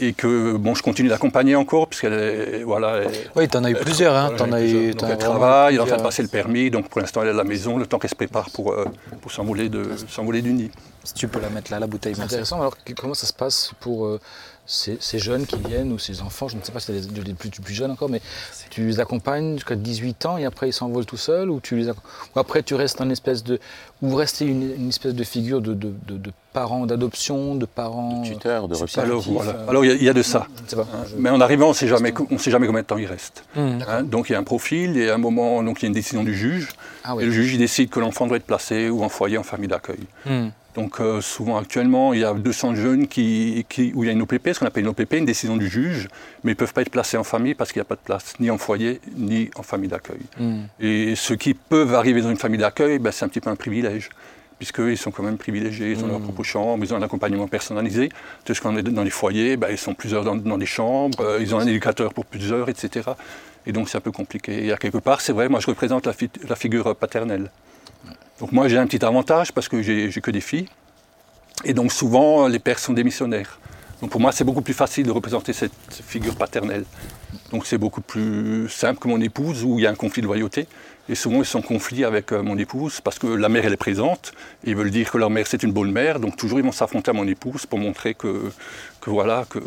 Et que bon, je continue d'accompagner encore, puisqu'elle est, voilà, elle- Oui, t'en as eu plusieurs. Hein. voilà, as eu. Donc elle travaille, elle est en train de passer le permis, donc pour l'instant elle est à la maison, le temps qu'elle se prépare pour, euh, pour s'envoler du nid. Si tu peux la mettre là, la bouteille. C'est intéressant. Alors, comment ça se passe pour euh, ces, ces jeunes qui viennent ou ces enfants? Je ne sais pas si c'est des, des plus, plus jeunes encore, mais tu les accompagnes jusqu'à 18 ans et après ils s'envolent tout seuls ou, tu les ou après tu restes un espèce de. ou vous restez une, une espèce de figure de, de, de- de parents d'adoption, de parents. Tuteur, de substitutifs, Alors repas. voilà. euh, Alors il y a- il y, a de ça. Je ne sais pas. hein. Je- Mais en arrivant, on ne sait jamais co- on sait jamais combien de temps il reste. Hum. hein. Donc il y a un profil et à un moment, donc il y a une décision du juge. Ah Et le juge il décide que l'enfant doit être placé ou en foyer en famille d'accueil. Hum. Donc euh, souvent actuellement, il y a 200 jeunes qui, qui- où il y a une OPP, ce qu'on appelle une OPP, une décision du juge, mais ils ne peuvent pas être placés en famille parce qu'il n'y a pas de place, ni en foyer, ni en famille d'accueil. Hum. Et ceux qui peuvent arriver dans une famille d'accueil, ben, c'est un petit peu un privilège, puisqu'ils sont quand même privilégiés, ils ont leur propre chambre, ils ont un accompagnement personnalisé. Tandis qu'on est dans les foyers, ben, ils sont plusieurs dans, dans des chambres, euh, ils ont un éducateur pour plusieurs, etc. Et donc c'est un peu compliqué. Et à quelque part, c'est vrai, moi je représente la, fi- la figure paternelle. Donc moi j'ai un petit avantage parce que j'ai que des filles. Et donc souvent les pères sont démissionnaires. Donc pour moi c'est beaucoup plus facile de représenter cette figure paternelle. Donc c'est beaucoup plus simple que mon épouse où il y a un conflit de loyauté. Et souvent ils sont en conflit avec euh, mon épouse parce que la mère elle est présente. Et ils veulent dire que leur mère c'est une bonne mère. Donc toujours ils vont s'affronter à mon épouse pour montrer que, que voilà que,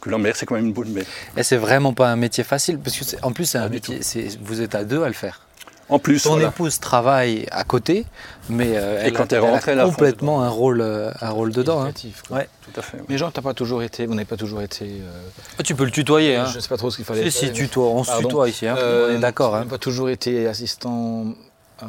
que leur mère c'est quand même une bonne mère. Et c'est vraiment pas un métier facile, parce que en plus, c'est un métier. Vous êtes à deux à le faire. En plus, Ton voilà. épouse travaille à côté, mais euh, elle, quand a, elle rentre, elle a complètement un rôle, euh, un rôle dedans. hein. Éducatif, quoi. Ouais. Tout à fait. oui. Mais Jean, t'as pas toujours été, vous n'avez pas toujours été. euh, Ah, Tu peux le tutoyer. Hein. Je ne sais pas trop ce qu'il fallait. Si, si, faire, mais- tutoie, on se tutoie ici, hein. Euh, on est d'accord. tu Hein. n'as pas toujours été assistant,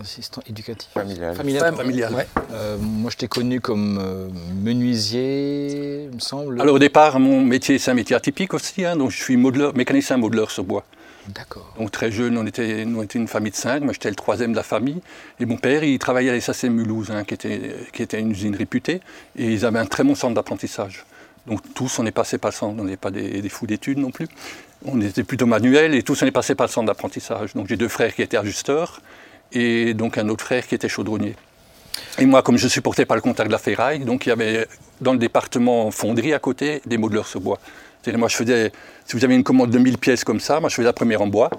assistant éducatif. Familial. Familial. Familial. Ouais. Euh, moi, je t'ai connu comme euh, menuisier, il me semble. Alors au départ, mon métier c'est un métier atypique aussi. hein. donc je suis modeleur, mécanicien modeleur sur bois. D'accord. Donc très jeune, on était, on était une famille de cinq, moi j'étais le troisième de la famille. Et mon père, il travaillait à l'SAC Mulhouse, hein, qui, était, qui était une usine réputée. Et ils avaient un très bon centre d'apprentissage. Donc tous, on est passé par le centre, on n'est pas des, des fous d'études non plus. On était plutôt manuels et tous, on est passé par le centre d'apprentissage. Donc j'ai deux frères qui étaient ajusteurs et donc un autre frère qui était chaudronnier. Et moi, comme je supportais pas le contact de la ferraille, donc il y avait dans le département fonderie à côté des modeleurs sur bois. Moi, je faisais, si vous avez une commande de 1000 pièces comme ça, moi, je faisais la première en bois.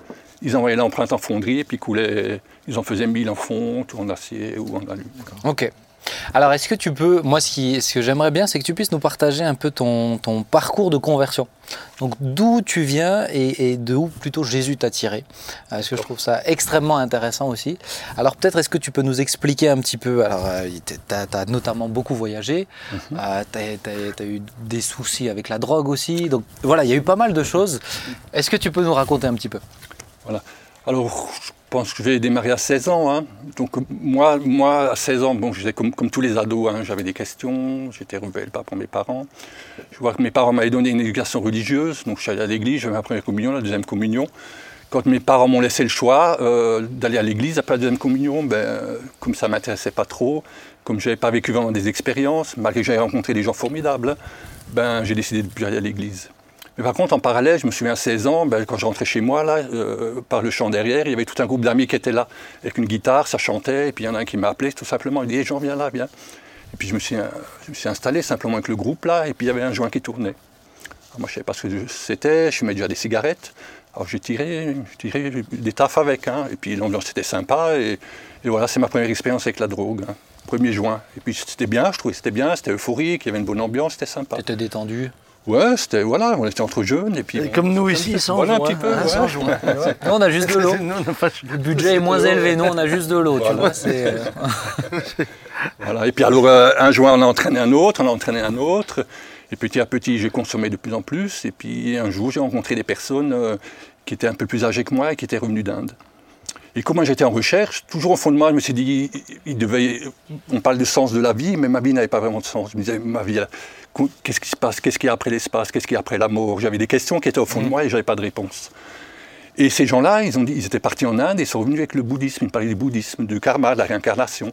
Ils envoyaient l'empreinte en fonderie et puis coulaient, ils en faisaient 1000 en fonte ou en acier ou en alu. Alors, est-ce que tu peux, moi, ce, qui, ce que j'aimerais bien, c'est que tu puisses nous partager un peu ton, ton parcours de conversion. Donc, d'où tu viens et, et de où plutôt Jésus t'a tiré. Euh, Parce que je trouve ça extrêmement intéressant aussi. Alors, peut-être, est-ce que tu peux nous expliquer un petit peu Alors, tu as, notamment beaucoup voyagé, tu as, eu des soucis avec la drogue aussi. Donc, voilà, il y a eu pas mal de choses. Est-ce que tu peux nous raconter un petit peu? Voilà. Alors, pense que j'ai démarré à 16 ans. hein. Donc, moi, moi, à 16 ans, bon, j'étais comme, comme tous les ados, hein. j'avais des questions, j'étais rebelle pas pour mes parents. Je vois que mes parents m'avaient donné une éducation religieuse, donc je suis allé à l'église, j'avais ma première communion, la deuxième communion. Quand mes parents m'ont laissé le choix euh, d'aller à l'église après la deuxième communion, ben, comme ça ne m'intéressait pas trop, comme je n'avais pas vécu vraiment des expériences, malgré que j'avais rencontré des gens formidables, ben, j'ai décidé de plus aller à l'église. Mais par contre, en parallèle, je me souviens à 16 ans, ben, quand je rentrais chez moi, là, euh, par le champ derrière, il y avait tout un groupe d'amis qui étaient là, avec une guitare, ça chantait, et puis il y en a un qui m'a appelé tout simplement, il dit hey, Jean, viens là, viens. Et puis je me, suis, je me suis installé simplement avec le groupe là, et puis il y avait un joint qui tournait. Alors, moi, je ne savais pas ce que c'était, je fumais déjà des cigarettes. Alors j'ai tiré, tiré des taffes avec, hein, et puis l'ambiance était sympa, et, voilà, c'est ma première expérience avec la drogue. Hein. Premier juin. Et puis c'était bien, je trouvais c'était bien, c'était euphorique, il y avait une bonne ambiance, c'était sympa. Tu étais détendu? Ouais, c'était, voilà, on était entre jeunes et puis. Et comme nous ici, sans Voilà, un petit peu. ouais. joint. Nous, on a juste de l'eau. Le budget est moins élevé, nous, on a juste de l'eau, c'est, euh, Voilà. Et puis alors, euh, un joint, on a entraîné un autre, on a entraîné un autre. Et petit à petit, j'ai consommé de plus en plus. Et puis un jour, j'ai rencontré des personnes euh, qui étaient un peu plus âgées que moi et qui étaient revenues d'Inde. Et comme moi j'étais en recherche, toujours au fond de moi, je me suis dit, il- il devait, on parle de sens de la vie, mais ma vie n'avait pas vraiment de sens. Je me disais, ma vie, qu'est-ce qui se passe Qu'est-ce qu'il y a après l'espace Qu'est-ce qu'il y a après la mort? J'avais des questions qui étaient au fond de moi et je n'avais pas de réponse. Et ces gens-là, ils, ont dit, ils étaient partis en Inde et ils sont revenus avec le bouddhisme. Ils parlaient du bouddhisme, du karma, de la réincarnation.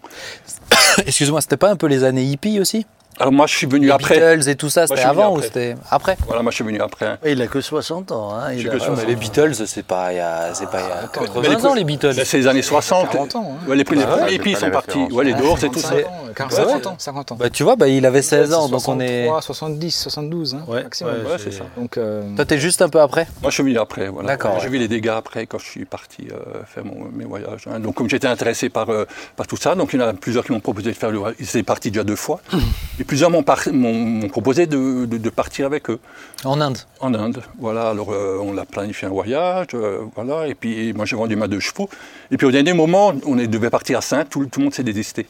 Excuse-moi, c'était pas un peu les années hippies aussi? Alors moi, je suis venu Les après. Beatles et tout ça, c'était je suis venu avant ou c'était après Voilà, moi, je suis venu après. Et il a que 60 ans. Hein, il a- que Ouais, 60 mais les Beatles, c'est pas il y a, c'est pas il y a 80 ans les Beatles. C'est les années 60. 40 ans, hein. Ouais, les, les Ah ouais, premiers pas sont les partis. Ouais, les Doors et tout ça. 50 ans, 40, Ouais, 50 c'est- ans, 50 ans. Bah tu vois, bah, il avait 16 ans, donc on est. 63, 70, 72, hein, Ouais, maximum. ouais, Ouais, c'est ça. Donc, euh, Toi, t'es juste un peu après? Moi, je suis venu après. Voilà. D'accord, J'ai vu les dégâts après quand je suis parti euh, faire mes voyages. hein. Donc, comme j'étais intéressé par, euh, par tout ça, donc il y en a plusieurs qui m'ont proposé de faire le voyage. Ils étaient partis déjà deux fois. Plusieurs m'ont par- m'ont m'ont proposé de, de- de partir avec eux En Inde. en Inde. Voilà. Alors, euh, on a planifié un voyage. euh, voilà. Et puis, moi, j'ai vendu ma deux chevaux. Et puis, au dernier moment, on est- devait partir à Saint. Tout, tout le monde s'est désisté.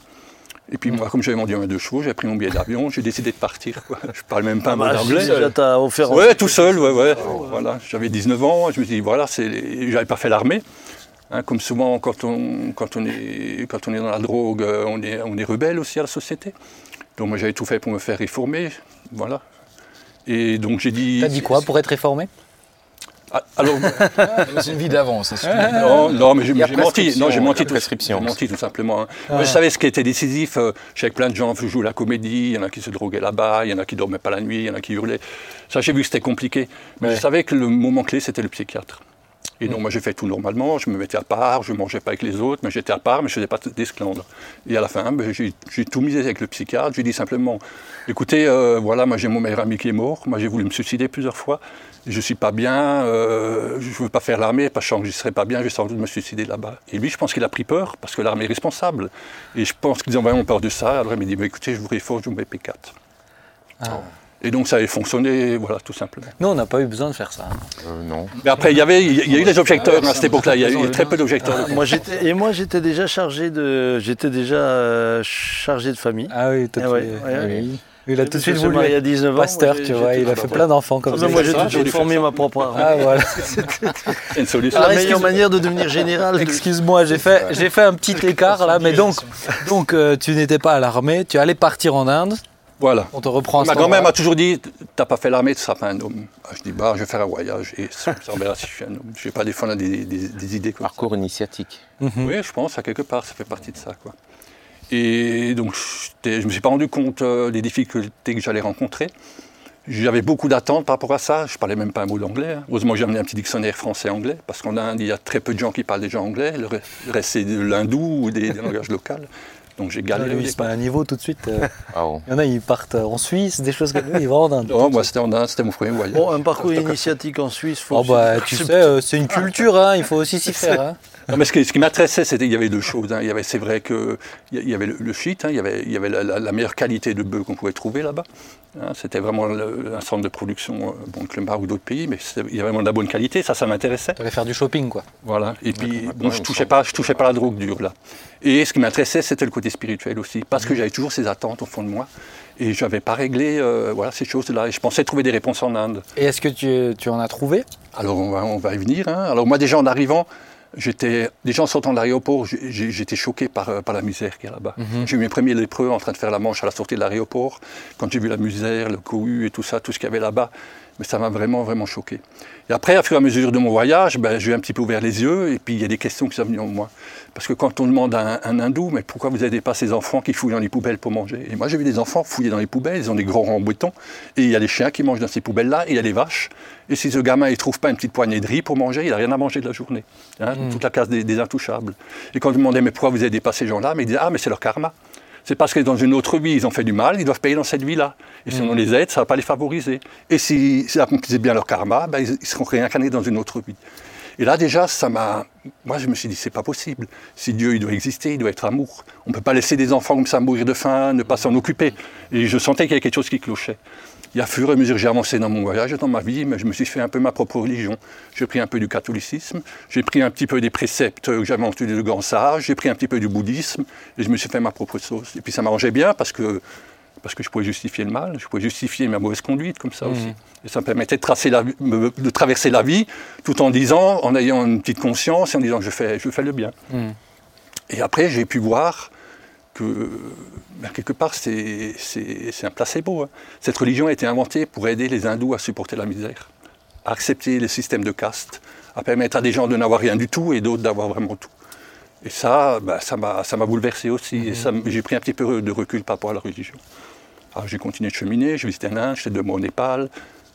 Et puis, moi, comme j'avais vendu ma deux chevaux, j'ai pris mon billet d'avion. J'ai décidé de partir. quoi. Je parle même pas un mot Bah, d'anglais. déjà, t'as offert. Ouais, tout seul, ouais, ouais. Voilà, j'avais 19 ans, je me suis dit, voilà, c'est, j'avais pas fait l'armée. Hein, comme souvent, quand on, quand, on est, quand on est dans la drogue, euh, on est, on est rebelle aussi à la société. Donc moi, j'avais tout fait pour me faire réformer, voilà. Et donc j'ai dit... T'as dit quoi pour être réformé? Ah, Alors, c'est une vie d'avance. non, non, mais j'ai, menti. Non, j'ai menti, tout, prescription. j'ai menti tout simplement. hein. Moi, je savais ce qui était décisif. euh, je savais que plein de gens jouaient la comédie, il y en a qui se droguaient là-bas, il y en a qui dormaient pas la nuit, il y en a qui hurlaient. Ça, j'ai vu que c'était compliqué. Mais Ouais. je savais que le moment clé, c'était le psychiatre. Et donc, moi, j'ai fait tout normalement. Je me mettais à part, je ne mangeais pas avec les autres, mais j'étais à part, mais je ne faisais pas d'esclandre. Et à la fin, ben, j'ai tout misé avec le psychiatre. J'ai dit simplement écoutez, euh, voilà, moi, j'ai mon meilleur ami qui est mort. Moi, j'ai voulu me suicider plusieurs fois. Je ne suis pas bien. euh, je ne veux pas faire l'armée parce que je ne serais pas bien. Je vais sans doute me suicider là-bas. Et lui, je pense qu'il a pris peur parce que l'armée est responsable. Et je pense qu'ils ont vraiment peur de ça. Alors, il m'a dit bah, écoutez, je vous réforme, je vous mets P4. Et donc, ça avait fonctionné, voilà, tout simplement. Nous, on n'a pas eu besoin de faire ça. Euh, non. Mais après, il y, avait, il y a eu des objecteurs à cette époque-là. Il y a eu très peu d'objecteurs. Moi, j'étais, et moi, j'étais déjà chargé de, j'étais déjà euh, chargé de famille. Ah oui, toi, Ah tu- ouais, ouais, ouais. oui. Il a tout de suite voulu marié à être 19 ans. pasteur, moi, tu vois. Il a fait plein d'enfants comme Ah, ça. moi, j'ai tout de j'ai suite dû formé ma propre armée. Ah voilà. C'est une solution. la Alors, meilleure manière de devenir général. de- Excuse-moi, j'ai fait, j'ai fait un petit écart là, mais donc, donc euh, tu n'étais pas à l'armée, tu allais partir en Inde, Voilà. on te reprend Ma grand-mère m'a toujours dit T'as pas fait l'armée, tu seras pas un homme. Ah, Je dis Bah, je vais faire un voyage et ça, verra si je suis un homme. Je vais pas défendre des, des- des idées comme ça. Parcours initiatique. Oui, je pense, à quelque part, ça fait partie de ça. Quoi. Et donc, je ne me suis pas rendu compte euh, des difficultés que j'allais rencontrer. J'avais beaucoup d'attentes par rapport à ça. Je parlais même pas un mot d'anglais. hein. Heureusement, j'ai amené un petit dictionnaire français-anglais, parce qu'en Inde, il y a très peu de gens qui parlent déjà anglais. Le reste, c'est de l'hindou ou des, des langages locaux. Donc, j'ai galéré. au lui, c'est pas départ. un niveau tout de suite. euh, Ah oh. Il y en a, ils partent en Suisse, des choses comme ça, ils vont en Inde. Non, moi, c'était en Inde, c'était mon premier voyage. Bon, un parcours initiatique en Suisse. Faut Oh aussi- bah, tu sais, euh, c'est une culture, hein, il faut aussi s'y faire. hein. Non, mais ce qui, ce qui m'intéressait, c'était qu'il y avait deux choses. hein. Il y avait, c'est vrai que il y avait le, le shit, hein, il y avait, il y avait la, la- la meilleure qualité de bœuf qu'on pouvait trouver là-bas. Hein. C'était vraiment le- un centre de production, euh, bon, le ou d'autres pays, mais il y avait vraiment de la bonne qualité. Ça, ça m'intéressait. Tu allais faire du shopping, quoi. Voilà. Et puis, bon, je il touchais pas, je touchais pas la drogue dure là. Et ce qui m'intéressait, c'était le côté spirituel aussi, parce que j'avais toujours ces attentes au fond de moi, et je n'avais pas réglé, euh, voilà, ces choses-là. Et je pensais trouver des réponses en Inde. Et est-ce que tu, tu en as trouvé? Alors on va, on va y venir. hein. Alors moi déjà en arrivant, j'étais déjà en sortant de l'aéroport, j'étais choqué par, euh, par la misère qu'il y a là-bas. J'ai eu mes premiers lépreux en train de faire la manche à la sortie de l'aéroport. Quand j'ai vu la misère, le cohue et tout ça, tout ce qu'il y avait là-bas, mais ça m'a vraiment vraiment choqué. Et après, à fur et à mesure de mon voyage, ben, j'ai un petit peu ouvert les yeux et puis il y a des questions qui sont venues en moi. Parce que quand on demande à un, un hindou, mais pourquoi vous n'aidez pas ces enfants qui fouillent dans les poubelles pour manger? Et moi j'ai vu des enfants fouiller dans les poubelles, ils ont des en béton, et il y a des chiens qui mangent dans ces poubelles-là, et il y a des vaches. Et si ce gamin ne trouve pas une petite poignée de riz pour manger, il n'a rien à manger de la journée. Hein, Toute la case des, des intouchables. Et quand je demandais mais pourquoi vous aidez pas ces gens-là, mais ils disaient ah mais c'est leur karma. C'est parce que dans une autre vie, ils ont fait du mal, ils doivent payer dans cette vie-là. Et si on les aide, ça ne va pas les favoriser. Et si- s'ils accomplissent bien leur karma, ben, ils, ils seront réincarnés dans une autre vie. Et là, déjà, ça m'a. Moi, je me suis dit, c'est pas possible. Si Dieu, il doit exister, il doit être amour. On ne peut pas laisser des enfants comme ça mourir de faim, ne pas s'en occuper. Et je sentais qu'il y avait quelque chose qui clochait. Et à fur et à mesure que j'ai avancé dans mon voyage, dans ma vie, mais je me suis fait un peu ma propre religion. J'ai pris un peu du catholicisme, j'ai pris un petit peu des préceptes que j'avais entendus de grands sages, j'ai pris un petit peu du bouddhisme, et je me suis fait ma propre sauce. Et puis ça m'arrangeait bien parce que, parce que je pouvais justifier le mal, je pouvais justifier ma mauvaise conduite comme ça aussi. Et ça me permettait de, tracer la, de traverser la vie tout en disant, en ayant une petite conscience et en disant que je fais, je fais le bien. Mhm. Et après, j'ai pu voir que, ben, quelque part, c'est un placebo. hein. Cette religion a été inventée pour aider les hindous à supporter la misère, à accepter le système de caste, à permettre à des gens de n'avoir rien du tout et d'autres d'avoir vraiment tout. Et ça, ben, ça m'a bouleversé aussi. Et ça m- j'ai pris un petit peu de recul par rapport à la religion. Alors j'ai continué de cheminer, j'ai visité l'Inde, j'étais deux mois au Népal.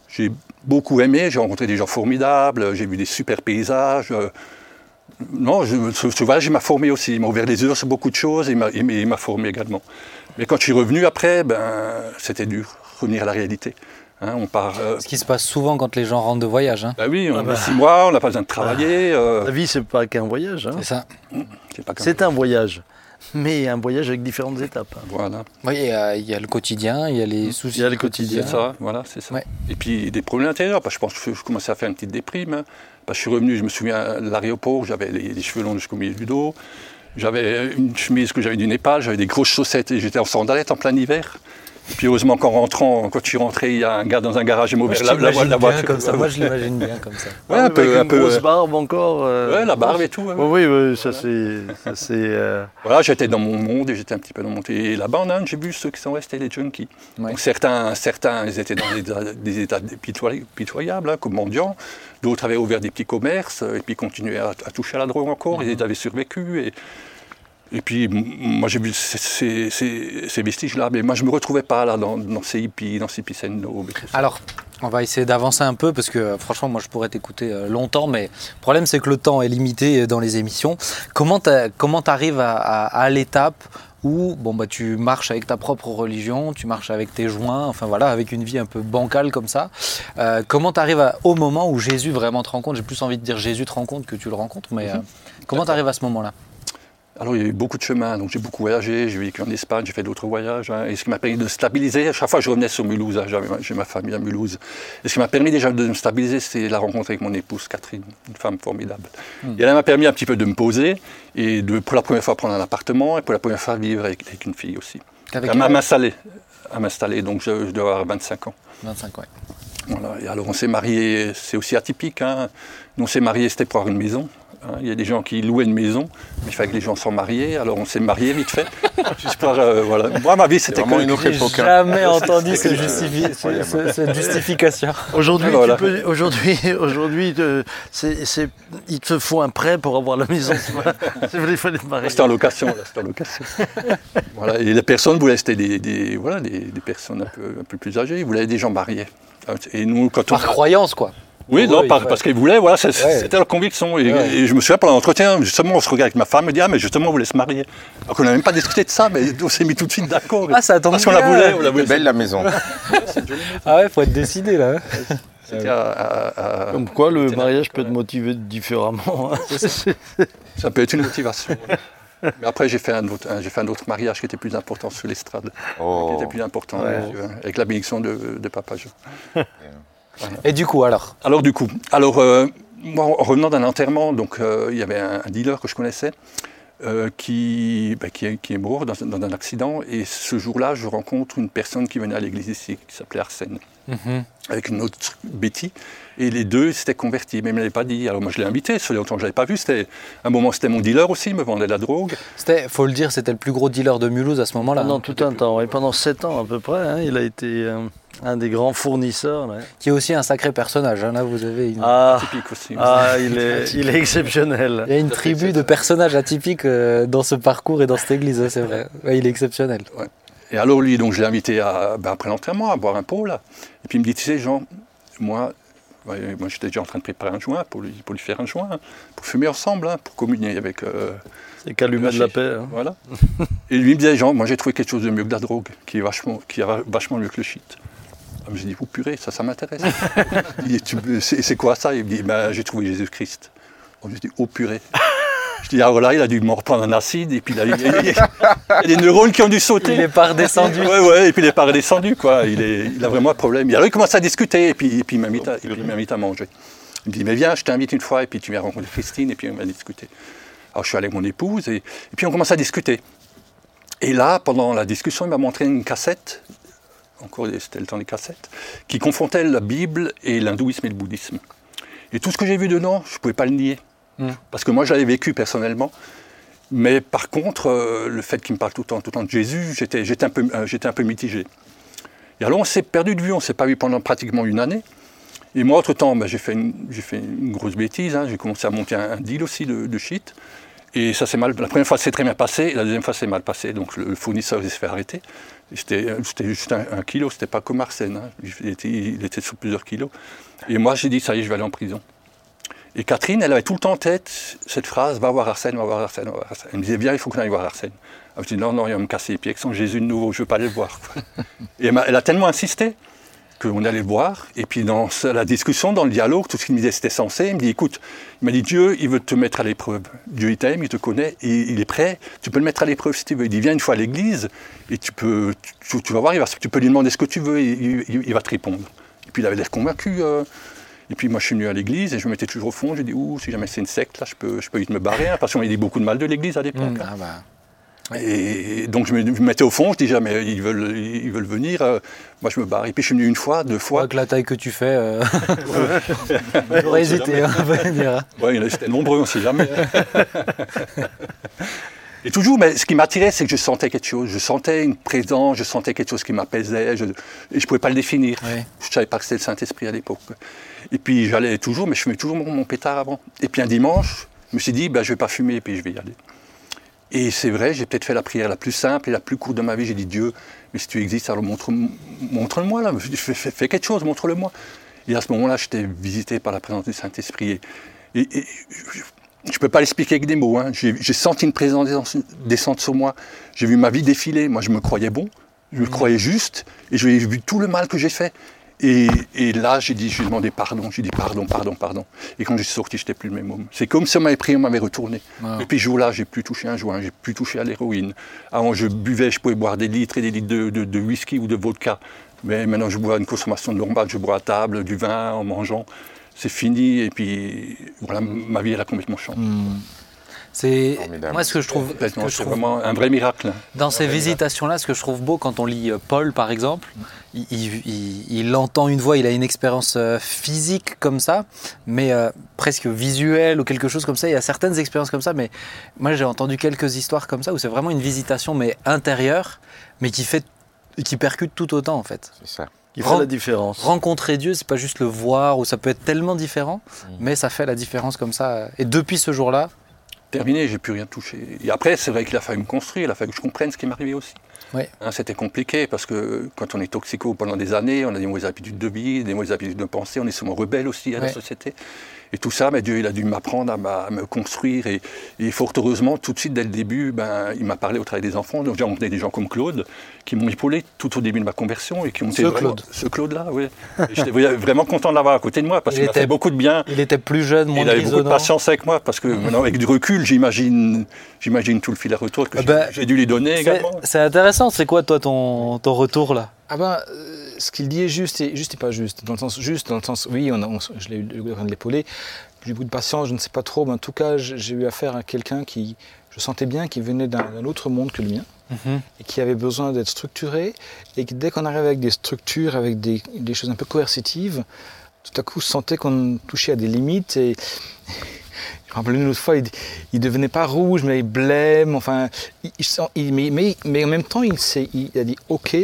J'ai beaucoup aimé, j'ai rencontré des gens formidables, j'ai vu des super paysages. euh, non, je, ce, ce voyage, il m'a formé aussi. Il m'a ouvert les yeux sur beaucoup de choses et il m'a- formé également. Mais quand je suis revenu après, ben, c'était dur, revenir à la réalité. Hein, on part. euh, Ce qui se passe souvent quand les gens rentrent de voyage. hein. bah oui, on Ah a bah. six mois, on n'a pas besoin de travailler. euh, La vie, c'est pas qu'un voyage. hein. C'est ça. c'est pas comme- C'est un voyage, mais un voyage avec différentes étapes. Voilà, Oui, il y, a, il y a le quotidien, il y a les soucis. Il y a le quotidien. c'est ça, voilà, c'est ça. Ouais. Et puis des problèmes intérieurs, parce que je pense que je commençais à faire une petite déprime. hein. Parce que je suis revenu, je me souviens à l'aéroport, j'avais les, les cheveux longs jusqu'au milieu du dos. J'avais une chemise que j'avais du Népal, j'avais des grosses chaussettes et j'étais en sandalettes en plein hiver. Puis heureusement qu'en rentrant, quand je suis rentré, il y a un gars dans un garage et m'a ouvert la, la, voiture. comme ça. Moi, je l'imagine bien comme ça. Ouais, un peu, avec un une peu. grosse barbe encore. euh, Ouais, la barbe et tout. ouais. Oui, oui, ça c'est. ça, c'est, euh, Voilà, j'étais dans mon monde et j'étais un petit peu dans mon... Et là-bas en Inde, j'ai vu ceux qui sont restés les junkies. Ouais. Donc certains, certains, ils étaient dans des, états- des états pitoy- pitoyables, hein, comme mendiants. D'autres avaient ouvert des petits commerces euh, et puis continuaient à, à toucher à la drogue encore. Ils avaient survécu. Et, et puis, moi, j'ai vu ces, ces- ces- vestiges-là. Mais moi, je ne me retrouvais pas là, dans, dans ces hippies, dans ces ça. Alors, on va essayer d'avancer un peu parce que euh, franchement, moi je pourrais t'écouter euh, longtemps, mais le problème c'est que le temps est limité euh, dans les émissions. Comment tu arrives à, à- à l'étape où bon, bah, tu marches avec ta propre religion, tu marches avec tes joints, enfin voilà, avec une vie un peu bancale comme ça Euh, Comment tu arrives au moment où Jésus vraiment te rencontre? J'ai plus envie de dire Jésus te rencontre que tu le rencontres, mais euh, comment tu arrives à ce moment-là? Alors, il y a eu beaucoup de chemins, donc j'ai beaucoup voyagé, j'ai vécu en Espagne, j'ai fait d'autres voyages, hein, et ce qui m'a permis de stabiliser, à chaque fois je revenais sur Mulhouse, hein, ma- j'ai ma famille à Mulhouse, et ce qui m'a permis déjà de me stabiliser, c'est la rencontre avec mon épouse Catherine, une femme formidable. Et elle m'a permis un petit peu de me poser, et de pour la première fois prendre un appartement, et pour la première fois vivre avec, avec une fille aussi. Avec à quel âge m'installer, à m'installer, donc je, je dois avoir 25 ans. 25 ouais. Voilà. Et alors on s'est marié, c'est aussi atypique. Hein. On s'est marié, c'était pour avoir une maison. Hein. Il y a des gens qui louaient une maison, mais il fallait que les gens soient mariés. Alors on s'est marié vite fait. Euh, voilà. Moi ma vie c'était que- une autre J'ai époque. hein. jamais entendu ce justifi- ce- ce- cette justification. Aujourd'hui, Voilà. tu peux- aujourd'hui, aujourd'hui, te- c'est, c'est- il te faut un prêt pour avoir la maison. C'était en location, là, en location. voilà. Et les personnes voulaient, c'était des, des- voilà, des, des personnes un peu, un peu plus âgées, ils voulaient des gens mariés. Et nous, quand on, Par croyance, quoi. Oui, non, par- parce qu'ils voulaient, voilà, c'était leur conviction. Et, Ouais. et je me souviens, pendant l'entretien, justement, on se regarde avec ma femme, elle dit, ah, mais justement, on voulait se marier. Alors qu'on n'a même pas discuté de ça, mais on s'est mis tout de suite d'accord. Ah, ça tombe Parce qu'on la voulait, on la voulait. Belle la maison. Ah ouais, faut être décidé là. C'était à- à- à- Comme quoi, le mariage peut être motivé différemment. hein. ça peut être une motivation. Mais après, j'ai fait, un autre, j'ai fait un autre mariage qui était plus important sur l'estrade, qui Oh. était plus important, Ouais. hein, avec la bénédiction de, de Papa Jean. Et du coup, alors Alors du coup, alors euh, moi en revenant d'un enterrement, donc euh, il y avait un, un dealer que je connaissais euh, qui, ben, qui, est, qui est mort dans, un- dans un accident et ce jour-là, je rencontre une personne qui venait à l'église ici, qui s'appelait Arsène, avec une autre Betty. Et les deux s'étaient convertis, mais ils ne me l'avaient pas dit. Alors moi je l'ai invité, ça fait longtemps que je ne l'avais pas vu. C'était, un moment c'était mon dealer aussi, il me vendait de la drogue. C'était, faut le dire, c'était le plus gros dealer de Mulhouse à ce moment-là. Pendant hein, tout un temps, et pendant sept ans à peu près, hein, il a été euh, un des grands fournisseurs. là. Qui est aussi un sacré personnage. hein. Là, vous avez une, Ah, Typique aussi. ah, il, est, il est exceptionnel. il y a une tribu de personnages atypiques euh, dans ce parcours et dans cette église, c'est vrai. Ouais, il est exceptionnel. Et alors lui, donc je l'ai invité à, ben, après l'entraînement à boire un pot là. Et puis il me dit, tu sais Jean, moi, ouais, moi j'étais déjà en train de préparer un joint pour lui, pour lui faire un joint, hein, pour fumer ensemble, hein, pour communier avec. euh, C'est calumet de la paix. hein. voilà. Et lui il me disait, Jean, moi j'ai trouvé quelque chose de mieux que la drogue, qui est vachement, qui est vachement mieux que le shit. Ah, J'ai dit, oh purée, ça, ça m'intéresse. Dit, c'est quoi ça? Il me dit, ben, j'ai trouvé Jésus-Christ. Oh, je dis, oh purée. Je dis, ah voilà, il a dû me reprendre un acide, et puis il, a, il, il- il y a des neurones qui ont dû sauter. Il n'est pas redescendu. Ouais, ouais, et puis il n'est pas redescendu, quoi. Il, est, il a vraiment un problème. Alors il commence à discuter, et puis, et puis il m'invite à, à manger. Il me dit, mais viens, je t'invite une fois, et puis tu viens rencontrer Christine, et puis on va discuter. Alors je suis allé avec mon épouse, et, et puis on commence à discuter. Et là, pendant la discussion, il m'a montré une cassette, encore c'était le temps des cassettes, qui confrontait la Bible et l'hindouisme et le bouddhisme. Et tout ce que j'ai vu dedans, je ne pouvais pas le nier. Mm. Parce que moi, je l'avais vécu personnellement. Mais par contre, euh, le fait qu'il me parle tout le temps, tout le temps de Jésus, j'étais, j'étais, un, peu, euh, j'étais un peu mitigé. Et alors, on s'est perdu de vue, on ne s'est pas vu pendant pratiquement une année. Et moi, entre-temps, ben, j'ai, fait une, j'ai fait une grosse bêtise. hein. J'ai commencé à monter un, un deal aussi de, de shit. Et ça s'est mal. La première fois, c'est très bien passé. La deuxième fois, c'est mal passé. Donc, le, le fournisseur, il s'est fait arrêter. Et C'était, juste un, un kilo, c'était pas comme Arsène. hein. Il, était, il était sur plusieurs kilos. Et moi, j'ai dit, ça y est, je vais aller en prison. Et Catherine, elle avait tout le temps en tête cette phrase Va voir Arsène, va voir Arsène, va voir Arsène. Elle me disait Viens, il faut qu'on aille voir Arsène. Alors je dis Non, non, il va me casser les pieds avec son Jésus de nouveau, je ne veux pas aller le voir. Et elle, elle a tellement insisté qu'on allait le voir. Et puis dans la discussion, dans le dialogue, tout ce qu'il me disait, c'était censé. Il me dit Écoute, il m'a dit Dieu, il veut te mettre à l'épreuve. Dieu, il t'aime, il te connaît, et il est prêt. Tu peux le mettre à l'épreuve si tu veux. Il dit Viens une fois à l'église, et tu, peux, tu, tu vas voir, il va- tu peux lui demander ce que tu veux, et il, il- il va te répondre. Et puis il avait l'air convaincu. euh, et puis moi, je suis venu à l'église et je me mettais toujours au fond. J'ai dit, ouh, si jamais c'est une secte, là, je peux, je peux vite me barrer. hein, parce qu'on m'a dit beaucoup de mal de l'église à l'époque. Mm. hein. Ah bah. Et donc, je me, je me mettais au fond. Je dis, jamais ils veulent, ils veulent venir. euh, moi, je me barre. Et puis, je suis venu une fois, deux fois. Avec la taille que tu fais, euh, j'aurais hésité, y en a- c'était nombreux, on ne sait jamais. Et toujours, mais ce qui m'attirait, c'est que je sentais quelque chose. Je sentais une présence, je sentais quelque chose qui m'apaisait. Je, et je ne pouvais pas le définir. Je ne savais pas que c'était le Saint-Esprit à l'époque. Et puis j'allais toujours, mais je fumais toujours mon, mon pétard avant. Et puis un dimanche, je me suis dit, ben, je ne vais pas fumer, et puis je vais y aller. Et c'est vrai, j'ai peut-être fait la prière la plus simple et la plus courte de ma vie. J'ai dit, Dieu, mais si tu existes, alors montre, montre-le-moi, là. Fais, fais- fais quelque chose, montre-le-moi. Et à ce moment-là, j'étais visité par la présence du Saint-Esprit. Et, et- et je ne peux pas l'expliquer avec des mots. hein. J'ai senti une présence descendre- descendre sur moi. J'ai vu ma vie défiler. Moi, je me croyais bon, je me croyais juste, et j'ai vu tout le mal que j'ai fait. Et, et là, j'ai dit, j'ai demandé pardon. J'ai dit pardon, pardon, pardon. Et quand je suis sorti, je n'étais plus le même homme. C'est comme si on m'avait pris, on m'avait retourné. Wow. Et puis, jour-là, j'ai plus touché un joint, j'ai plus touché à l'héroïne. Avant, je buvais, je pouvais boire des litres et des litres de, de- de whisky ou de vodka. Mais maintenant, je bois une consommation normale. Je bois à table, du vin, en mangeant. C'est fini. Et puis, voilà, ma vie, elle a complètement changé. C'est moi ce que je trouve, que je C'est trouve vraiment un vrai miracle. dans ces visitations-là, ce que je trouve beau quand on lit euh, Paul par exemple, il, il- il- il entend une voix, il a une expérience euh, physique comme ça, mais euh, presque visuelle ou quelque chose comme ça. Il y a certaines expériences comme ça, mais moi j'ai entendu quelques histoires comme ça où c'est vraiment une visitation mais intérieure, mais qui fait, qui percute tout autant en fait. C'est ça. Il Ren- fait la différence. Rencontrer Dieu, c'est pas juste le voir ou ça peut être tellement différent, mais ça fait la différence comme ça. Et depuis ce jour-là, Terminé, j'ai plus rien touché. Et après, c'est vrai qu'il a fallu me construire, il a fallu que je comprenne ce qui m'arrivait aussi. Ouais. Hein, C'était compliqué parce que quand on est toxico pendant des années, on a des mauvaises habitudes de vie, des mauvaises habitudes de pensée, on est souvent rebelle aussi à Ouais. la société. Et tout ça, mais Dieu, il a dû m'apprendre à, me construire. Et, et fort heureusement, tout de suite, dès le début, ben, il m'a parlé au travail des enfants. Donc j'ai rencontré des gens comme Claude qui m'ont épaulé tout au début de ma conversion et qui ont été Ce Claude. Ce Claude-là, oui. J'étais vraiment content de l'avoir à côté de moi parce Il qu'il était- fait beaucoup de bien. il était plus jeune, moins Il avait beaucoup de patience avec moi parce que maintenant, avec du recul, j'imagine, tout le fil à retour que Ah j'ai- ben, j'ai dû lui donner également. C'est intéressant, c'est quoi toi ton, ton retour là? Ah ben, euh, ce qu'il dit est juste et juste et pas juste. Dans le sens juste, dans le sens, oui, on a- on- je l'ai eu le de l'épauler. J'ai eu beaucoup de patience, je ne sais pas trop, mais en tout cas, j'ai eu affaire à quelqu'un qui, je sentais bien, qui venait d'un autre monde que le mien et qui avait besoin d'être structuré. Et que dès qu'on arrivait avec des structures, avec des, des choses un peu coercitives, tout à coup, je sentais qu'on touchait à des limites. Et je me rappelle une autre fois, il, il devenait pas rouge, mais blême. Enfin, il, il sent- il- mais, mais- mais en même temps, il a dit OK.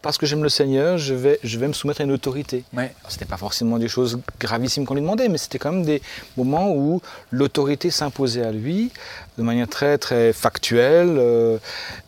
Parce que j'aime le Seigneur, je vais, je vais me soumettre à une autorité. Ouais. Ce n'était pas forcément des choses gravissimes qu'on lui demandait, mais c'était quand même des moments où l'autorité s'imposait à lui de manière très très factuelle. euh,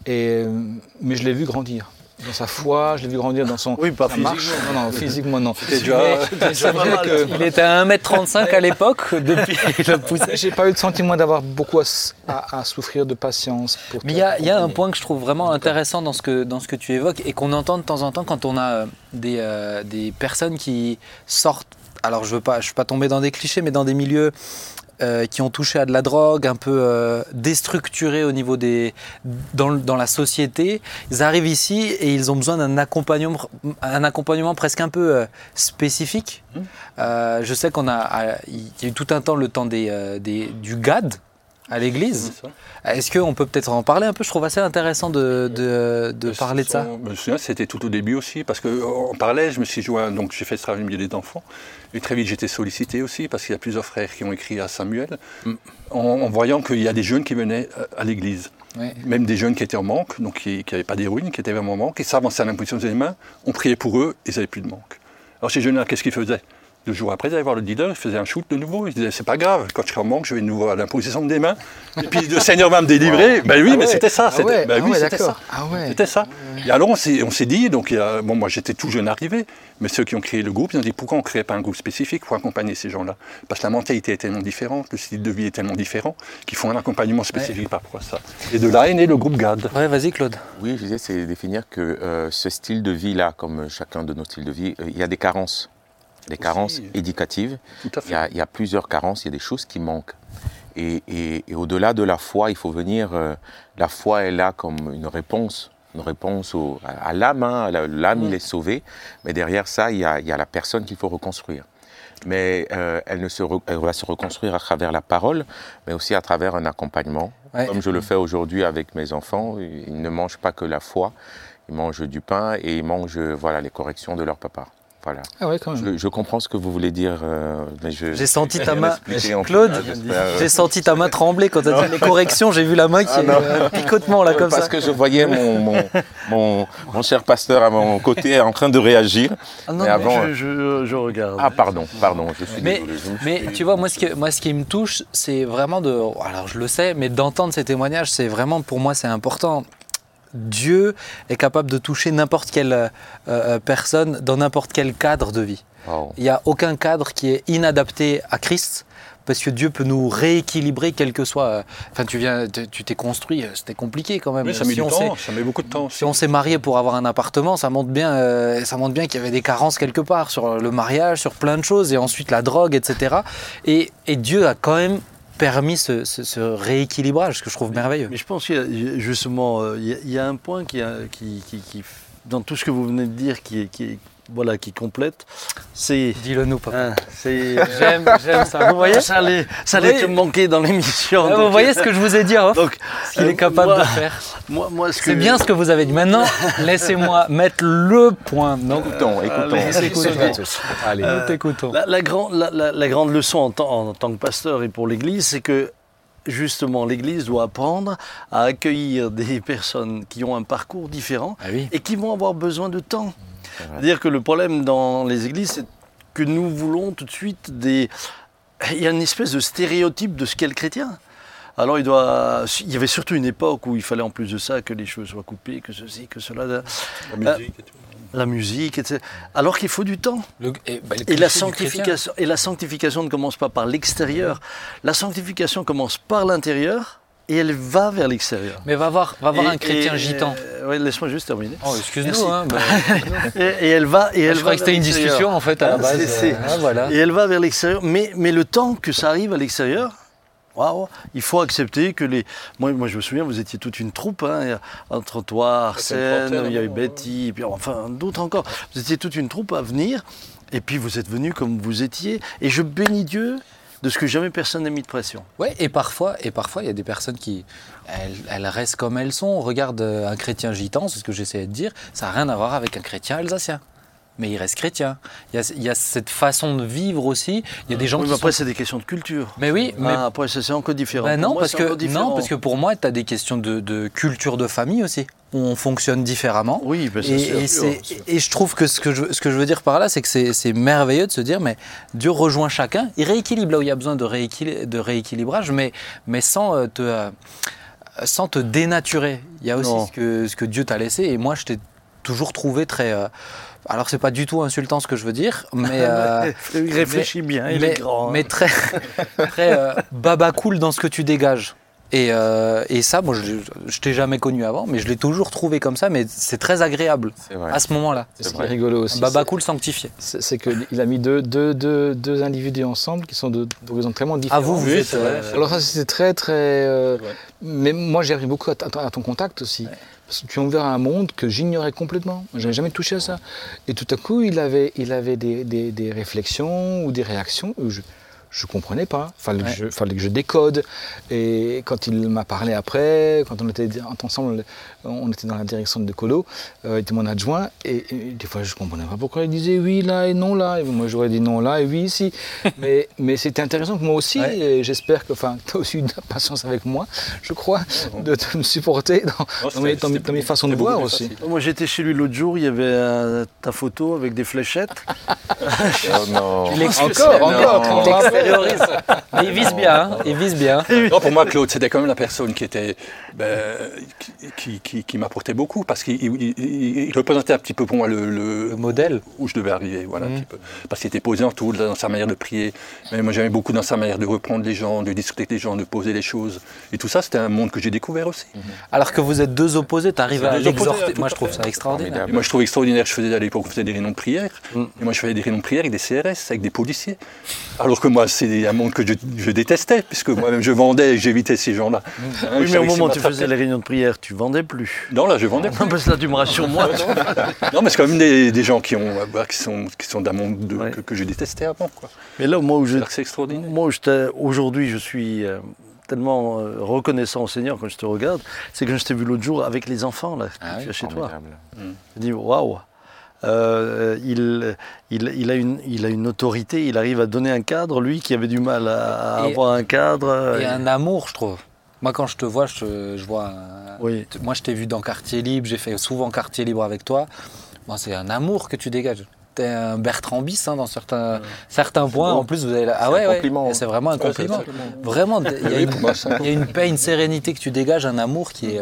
et, euh, mais je l'ai vu grandir dans sa foi, je l'ai vu grandir dans son. Oui, pas marche. physiquement. Non, non, physiquement non. déjà- que Il était à 1m35 à l'époque, depuis il a poussé. j'ai pas eu le sentiment d'avoir beaucoup à, s- à- à souffrir de patience. Pour Mais il y a, il y a un point que je trouve vraiment intéressant dans ce que, dans ce que tu évoques et qu'on entend de temps en temps quand on a euh, des, euh, des personnes qui sortent, alors je veux pas, je veux pas tomber dans des clichés, mais dans des milieux euh, qui ont touché à de la drogue, un peu euh, déstructurés au niveau des dans, dans la société, ils arrivent ici et ils ont besoin d'un accompagnement, un accompagnement presque un peu euh, spécifique. Mhm. Euh, je sais qu'on a, il y a eu tout un temps le temps des, euh, des- du GAD à l'église. Ça. Est-ce qu'on peut peut-être en parler un peu? Je trouve assez intéressant de, de- de Euh, parler de ça. Je me souviens, c'était tout au début aussi, parce qu'en parallèle, je me suis joint, donc j'ai fait ce travail au milieu des enfants, et très vite j'étais sollicité aussi, parce qu'il y a plusieurs frères qui ont écrit à Samuel, Mm. en, en voyant qu'il y a des jeunes qui venaient euh, à l'église, même des jeunes qui étaient en manque, donc qui n'avaient pas d'héroïne, qui étaient vraiment en manque, et s'avançaient à l'imposition des mains, on priait pour eux, ils n'avaient plus de manque. Alors ces jeunes-là, qu'est-ce qu'ils faisaient? Deux jours après, ils allaient voir le dealer, il faisait un shoot de nouveau. Il disait C'est pas grave, quand je serai en manque, je vais de nouveau à l'imposition des mains. Et puis le Seigneur va me délivrer. Ben oui, Ah mais ouais. c'était ça. Ah c'était- ouais, ben ah ouais, ça. C'était ça. Et alors on s'est, on s'est dit, donc a- bon, moi j'étais tout jeune arrivé, mais ceux qui ont créé le groupe, ils ont dit pourquoi on ne créait pas un groupe spécifique pour accompagner ces gens-là? Parce que la mentalité est tellement différente, le style de vie est tellement différent, qu'il faut un accompagnement spécifique par rapport à ça. Et de là est né le groupe GAD. Ouais, vas-y Claude. Oui, je disais, c'est définir que euh, ce style de vie-là, comme chacun de nos styles de vie, euh, il y a des carences. Des carences éducatives. Tout à Il y, a, il y a plusieurs carences, il y a des choses qui manquent. Et, et- et au-delà de la foi, il faut venir. euh, la foi est là comme une réponse, une réponse au- à, à l'âme. hein, L'âme, il est sauvé. Mais derrière ça, il y a, il y a la personne qu'il faut reconstruire. Mais euh, elle, ne se re- elle va se reconstruire à travers la parole, mais aussi à travers un accompagnement. Ouais. Comme je le fais aujourd'hui avec mes enfants, ils ne mangent pas que la foi, ils mangent du pain et ils mangent voilà, les corrections de leur papa. Voilà. Ah ouais, quand même. Je, je comprends ce que vous voulez dire, euh, mais je. J'ai senti ta main. Claude, j'espère, euh, J'ai senti ta main trembler quand tu as dit les corrections. J'ai vu la main qui Ah est euh, picotement là comme Parce ça. que je voyais mon, mon, mon, mon cher pasteur à mon côté en train de réagir. Ah non, mais avant, je, je- je regarde. Ah, pardon, pardon, je suis Mais, mais tu vois, moi ce, qui, moi, ce qui me touche, c'est vraiment de. Alors, je le sais, mais d'entendre ces témoignages, c'est vraiment, pour moi, c'est important. Dieu est capable de toucher n'importe quelle euh, euh, personne dans n'importe quel cadre de vie. Wow. Il n'y a aucun cadre qui est inadapté à Christ. Parce que Dieu peut nous rééquilibrer, quel que soit. euh, Enfin, tu viens, tu t'es construit, c'était compliqué quand même. Oui, ça met Si du on temps, ça met beaucoup de temps. Si on s'est marié pour avoir un appartement, ça montre bien, euh, ça montre bien qu'il y avait des carences quelque part sur le mariage, sur plein de choses, et ensuite la drogue, etc. Et, et Dieu a quand même permis ce, ce- ce rééquilibrage, ce que je trouve merveilleux. Mais je pense qu'il y a- il y a justement, euh, il y, a- il y a un point qui, a- qui, qui- qui- dans tout ce que vous venez de dire, qui, est- qui, est- voilà, qui complète, c'est. Dis-le nous, papa. hein, c'est J'aime, j'aime ça. Vous voyez ça allait, ça allait Oui. te manquer dans l'émission. Ah, Vous voyez ce que je vous ai dit, hein donc, ce qu'il euh, est capable moi- de faire. Moi, moi, ce que C'est bien ce que vous avez dit. Maintenant, laissez-moi mettre le point. Non, Écoutons, écoutons. Allez, écoutons. Allez. nous t'écoutons. La, la grand- la- la- la grande leçon en, tant- en tant que pasteur et pour l'Église, c'est que justement l'Église doit apprendre à accueillir des personnes qui ont un parcours différent Ah oui. et qui vont avoir besoin de temps. C'est-à-dire que le problème dans les églises, c'est que nous voulons tout de suite des... Il y a une espèce de stéréotype de ce qu'est le chrétien. Alors il doit... Il y avait surtout une époque où il fallait en plus de ça que les cheveux soient coupés, que ceci, que cela, La Euh, musique et tout. la musique, etc. Alors qu'il faut du temps. Le- et, bah, Et la, sanctification, et la sanctification ne commence pas par l'extérieur. La sanctification commence par l'intérieur et elle va vers l'extérieur. Mais va voir, va voir Et- un chrétien et- gitan. euh, ouais, Laisse-moi juste terminer. Oh, excuse-nous. Hein, bah, Et, et elle va. Et elle je va croyais que c'était une discussion en fait à la Ah, base. euh, ah, voilà. Et elle va vers l'extérieur. Mais, mais le temps que ça arrive à l'extérieur, waouh, il faut accepter que les. Moi, moi, je me souviens, vous étiez toute une troupe. hein, entre toi, Arsène, il y avait hein, Betty, puis enfin d'autres encore. Vous étiez toute une troupe à venir. Et puis vous êtes venus comme vous étiez. Et je bénis Dieu de ce que jamais personne n'a mis de pression. Ouais, et parfois, et parfois, il y a des personnes qui, elles, restent comme elles sont. On regarde euh, un chrétien gitan, c'est ce que j'essayais de dire. Ça n'a rien à voir avec un chrétien alsacien. Mais il reste chrétien. Il y a, il y a cette façon de vivre aussi. Il y a des gens Oui, qui mais après, sont... c'est des questions de culture. Mais oui, mais Ah, après, ça, c'est encore différent. Ben non, moi, parce que, non, parce que pour moi, tu as des questions de, de culture de famille aussi. où On fonctionne différemment. Oui, ben, c'est Et, sûr. et c'est- et je trouve que ce que je, ce que je veux dire par là, c'est que c'est merveilleux de se dire, mais Dieu rejoint chacun, il rééquilibre là où il y a besoin de, rééquili- de rééquilibrage, mais, mais sans, euh, te, euh, sans te dénaturer. Il y a aussi ce que, ce que Dieu t'a laissé, et moi je t'ai toujours trouvé très... euh, alors c'est pas du tout insultant ce que je veux dire, mais... euh, il réfléchit bien, il mais, est grand. hein. mais très, très euh, baba cool dans ce que tu dégages. Et, euh, et ça, moi, je, je t'ai jamais connu avant, mais je l'ai toujours trouvé comme ça. Mais c'est très agréable à ce moment-là. C'est ce rigolo aussi. Baba cool sanctifié. c'est qu'il a mis deux, deux, deux, deux individus ensemble qui sont de- d'horizons tellement différents. À vous, vous Oui, êtes. c'est vrai, euh, c'est Alors ça c'était très très... euh, Ouais. Mais moi j'ai appris beaucoup à ton contact aussi. Parce que tu as ouvert un monde que j'ignorais complètement. Je n'avais jamais touché à ça. Et tout à coup il avait, il avait des, des- des réflexions ou des réactions où je je comprenais pas. Fallait, Ouais. que je, fallait que je décode. Et quand il m'a parlé après, quand on était ensemble, on était dans la direction de Colo, euh, il était mon adjoint, et, et des fois je comprenais pas pourquoi il disait oui là et non là. Et moi j'aurais dit non là et oui ici. mais mais c'était intéressant que moi aussi, Ouais. et j'espère que tu as aussi eu de la patience avec moi, je crois, de, de me supporter dans, Non, dans mes, c'était- dans mes- c'était dans mes façons de voir aussi. facile. Moi j'étais chez lui l'autre jour, il y avait euh, ta photo avec des fléchettes. Oh non. Encore, encore, Non. Mais il vise bien, hein, il vise bien. Non, pour moi, Claude, c'était quand même la personne qui était, ben, qui, qui, qui- qui m'apportait beaucoup parce qu'il il- il- il représentait un petit peu pour moi le, le- Le modèle. où je devais arriver, voilà, un petit peu. Parce qu'il était posé en tout, dans sa manière de prier. Mais moi, j'aimais beaucoup dans sa manière de reprendre les gens, de discuter avec les gens, de poser les choses. Et tout ça, c'était un monde que j'ai découvert aussi. Alors que vous êtes deux opposés, tu arrives à l'exhorter. Moi, je trouve ça extraordinaire. Et moi, je trouve extraordinaire, je faisais à l'époque, on faisait des réunions de prière. Mm. Et moi, je faisais des réunions de prière avec des CRS, avec des policiers. Alors que moi, c'est un monde que je, je détestais, puisque moi-même, je vendais et j'évitais ces gens-là. Hein, oui, mais au moment où tu faisais les réunions de prière, tu vendais plus. Non, là, je vendais Non, parce que là tu me rassures moi. Non, mais c'est quand même des, des gens qui, ont, euh, bah, qui sont, qui sont d'un monde de- Ouais. que, que je détestais avant. Quoi. Mais là, moi où je, c'est extraordinaire. moi aujourd'hui je suis euh, tellement euh, reconnaissant au Seigneur quand je te regarde, c'est que je t'ai vu l'autre jour avec les enfants là, Ah tu oui, as chez toi. formidable. Je dis waouh. Euh, il, il, il, a une, il a une autorité, il arrive à donner un cadre, lui qui avait du mal à, à Et- avoir un cadre. Et un amour, je trouve. Moi, quand je te vois, je, je vois. Oui. Moi, je t'ai vu dans Quartier Libre, j'ai fait souvent Quartier Libre avec toi. Moi, c'est un amour que tu dégages. T'es un Bertrand Bis hein, dans certains, certains points. En plus, vous avez. la- Ah C'est ouais, un ouais. hein. C'est vraiment un c'est compliment. Vraiment, il y, a une, il y a une paix, une sérénité que tu dégages, un amour qui est.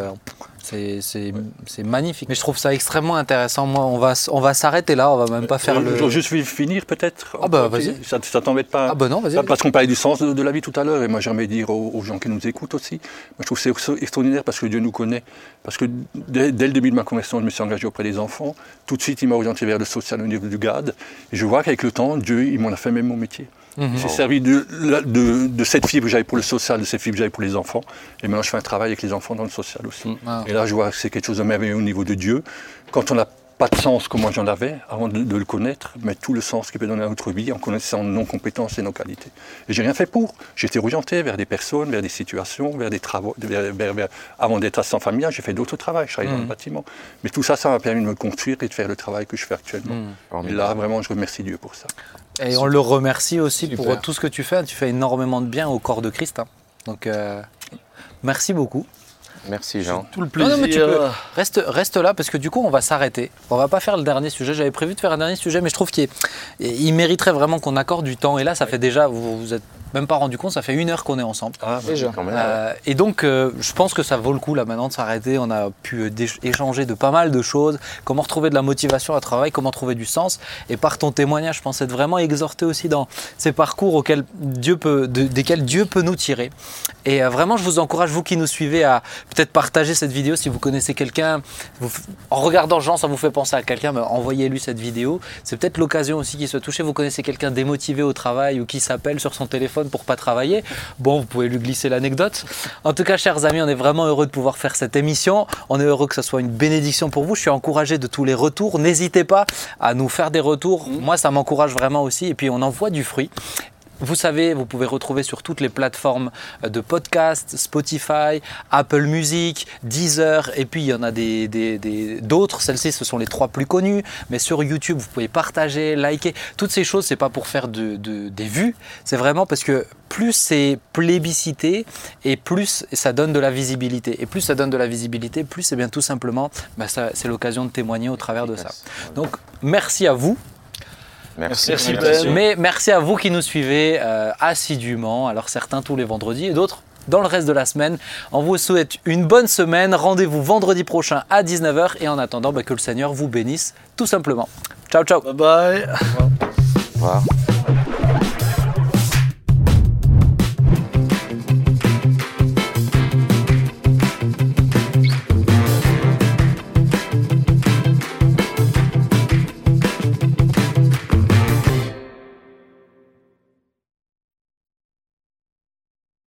euh, c'est- magnifique. Mais je trouve ça extrêmement intéressant. Moi, on va, on va s'arrêter là. On va même pas faire le. Je veux juste finir peut-être. Ah bah, vas-y. Ça, ça t'embête pas Ah bah non, vas-y. Parce qu'on parlait du sens de, de la vie tout à l'heure, et moi j'aimerais dire aux, aux gens qui nous écoutent aussi, moi je trouve que c'est extra- extraordinaire parce que Dieu nous connaît. Parce que dès, dès le début de ma conversion, je me suis engagé auprès des enfants. Tout de suite, il m'a orienté vers le social au niveau du GAD. Et je vois qu'avec le temps, Dieu, il m'en a fait même mon métier. Mhm. J'ai servi de, la- de, de cette fibre que j'avais pour le social, de cette fibre que j'avais pour les enfants. Et maintenant, je fais un travail avec les enfants dans le social aussi. Ah. Et là, je vois que c'est quelque chose de merveilleux au niveau de Dieu. Quand on n'a pas de sens comme moi j'en avais, avant de, de le connaître, mais tout le sens qu'il peut donner à notre vie en connaissant nos compétences et nos qualités. Et j'ai rien fait pour. J'ai été orienté vers des personnes, vers des situations, vers des travaux. vers- vers- vers- avant d'être assistant familial, j'ai fait d'autres travaux. Je travaillais dans le Mhm. bâtiment. Mais tout ça, ça m'a permis de me construire et de faire le travail que je fais actuellement. Mhm. Et là, vraiment, je remercie Dieu pour ça. Et on le remercie aussi Super. pour tout ce que tu fais. Tu fais énormément de bien au corps de Christ. hein. Donc, euh, merci beaucoup. Merci Jean. Tout le plaisir. non, mais tu peux. Reste, reste là parce que du coup, on va s'arrêter. On va pas faire le dernier sujet. J'avais prévu de faire un dernier sujet, mais je trouve qu'il il mériterait vraiment qu'on accorde du temps. Et là, ça fait déjà, vous vous êtes même pas rendu compte, ça fait une heure qu'on est ensemble. Ah, Déjà. Quand même. Euh, et donc, euh, je pense que ça vaut le coup là maintenant de s'arrêter. On a pu euh, échanger de pas mal de choses. Comment retrouver de la motivation à travail, comment trouver du sens. Et par ton témoignage, je pense être vraiment exhorté aussi dans ces parcours auxquels Dieu peut, de- desquels Dieu peut nous tirer. Et euh, vraiment, je vous encourage, vous qui nous suivez, à peut-être partager cette vidéo si vous connaissez quelqu'un. En regardant Jean, ça vous fait penser à quelqu'un, mais envoyez-lui cette vidéo. C'est peut-être l'occasion aussi qu'il soit touché. Vous connaissez quelqu'un démotivé au travail ou qui s'appelle sur son téléphone pour pas travailler. Bon, vous pouvez lui glisser l'anecdote. En tout cas, chers amis, on est vraiment heureux de pouvoir faire cette émission. On est heureux que ce soit une bénédiction pour vous. Je suis encouragé de tous les retours. N'hésitez pas à nous faire des retours. Moi, ça m'encourage vraiment aussi. Et puis, on en voit du fruit. Vous savez, vous pouvez retrouver sur toutes les plateformes de podcast, Spotify, Apple Music, Deezer, et puis il y en a des- des- des- d'autres. Celles-ci, ce sont les trois plus connues. Mais sur YouTube, vous pouvez partager, liker. Toutes ces choses, c'est pas pour faire de, de- des vues. C'est vraiment parce que plus c'est plébiscité et plus ça donne de la visibilité. Et plus ça donne de la visibilité, plus c'est bien tout simplement, bah, ça- c'est l'occasion de témoigner au travers de ça. Donc, merci à vous. Merci. Merci, Merci. Ben. Mais merci à vous qui nous suivez euh, assidûment. Alors certains tous les vendredis et d'autres dans le reste de la semaine. On vous souhaite une bonne semaine. Rendez-vous vendredi prochain à 19h. Et en attendant, bah, que le Seigneur vous bénisse tout simplement. Ciao, ciao. Bye bye. Au revoir.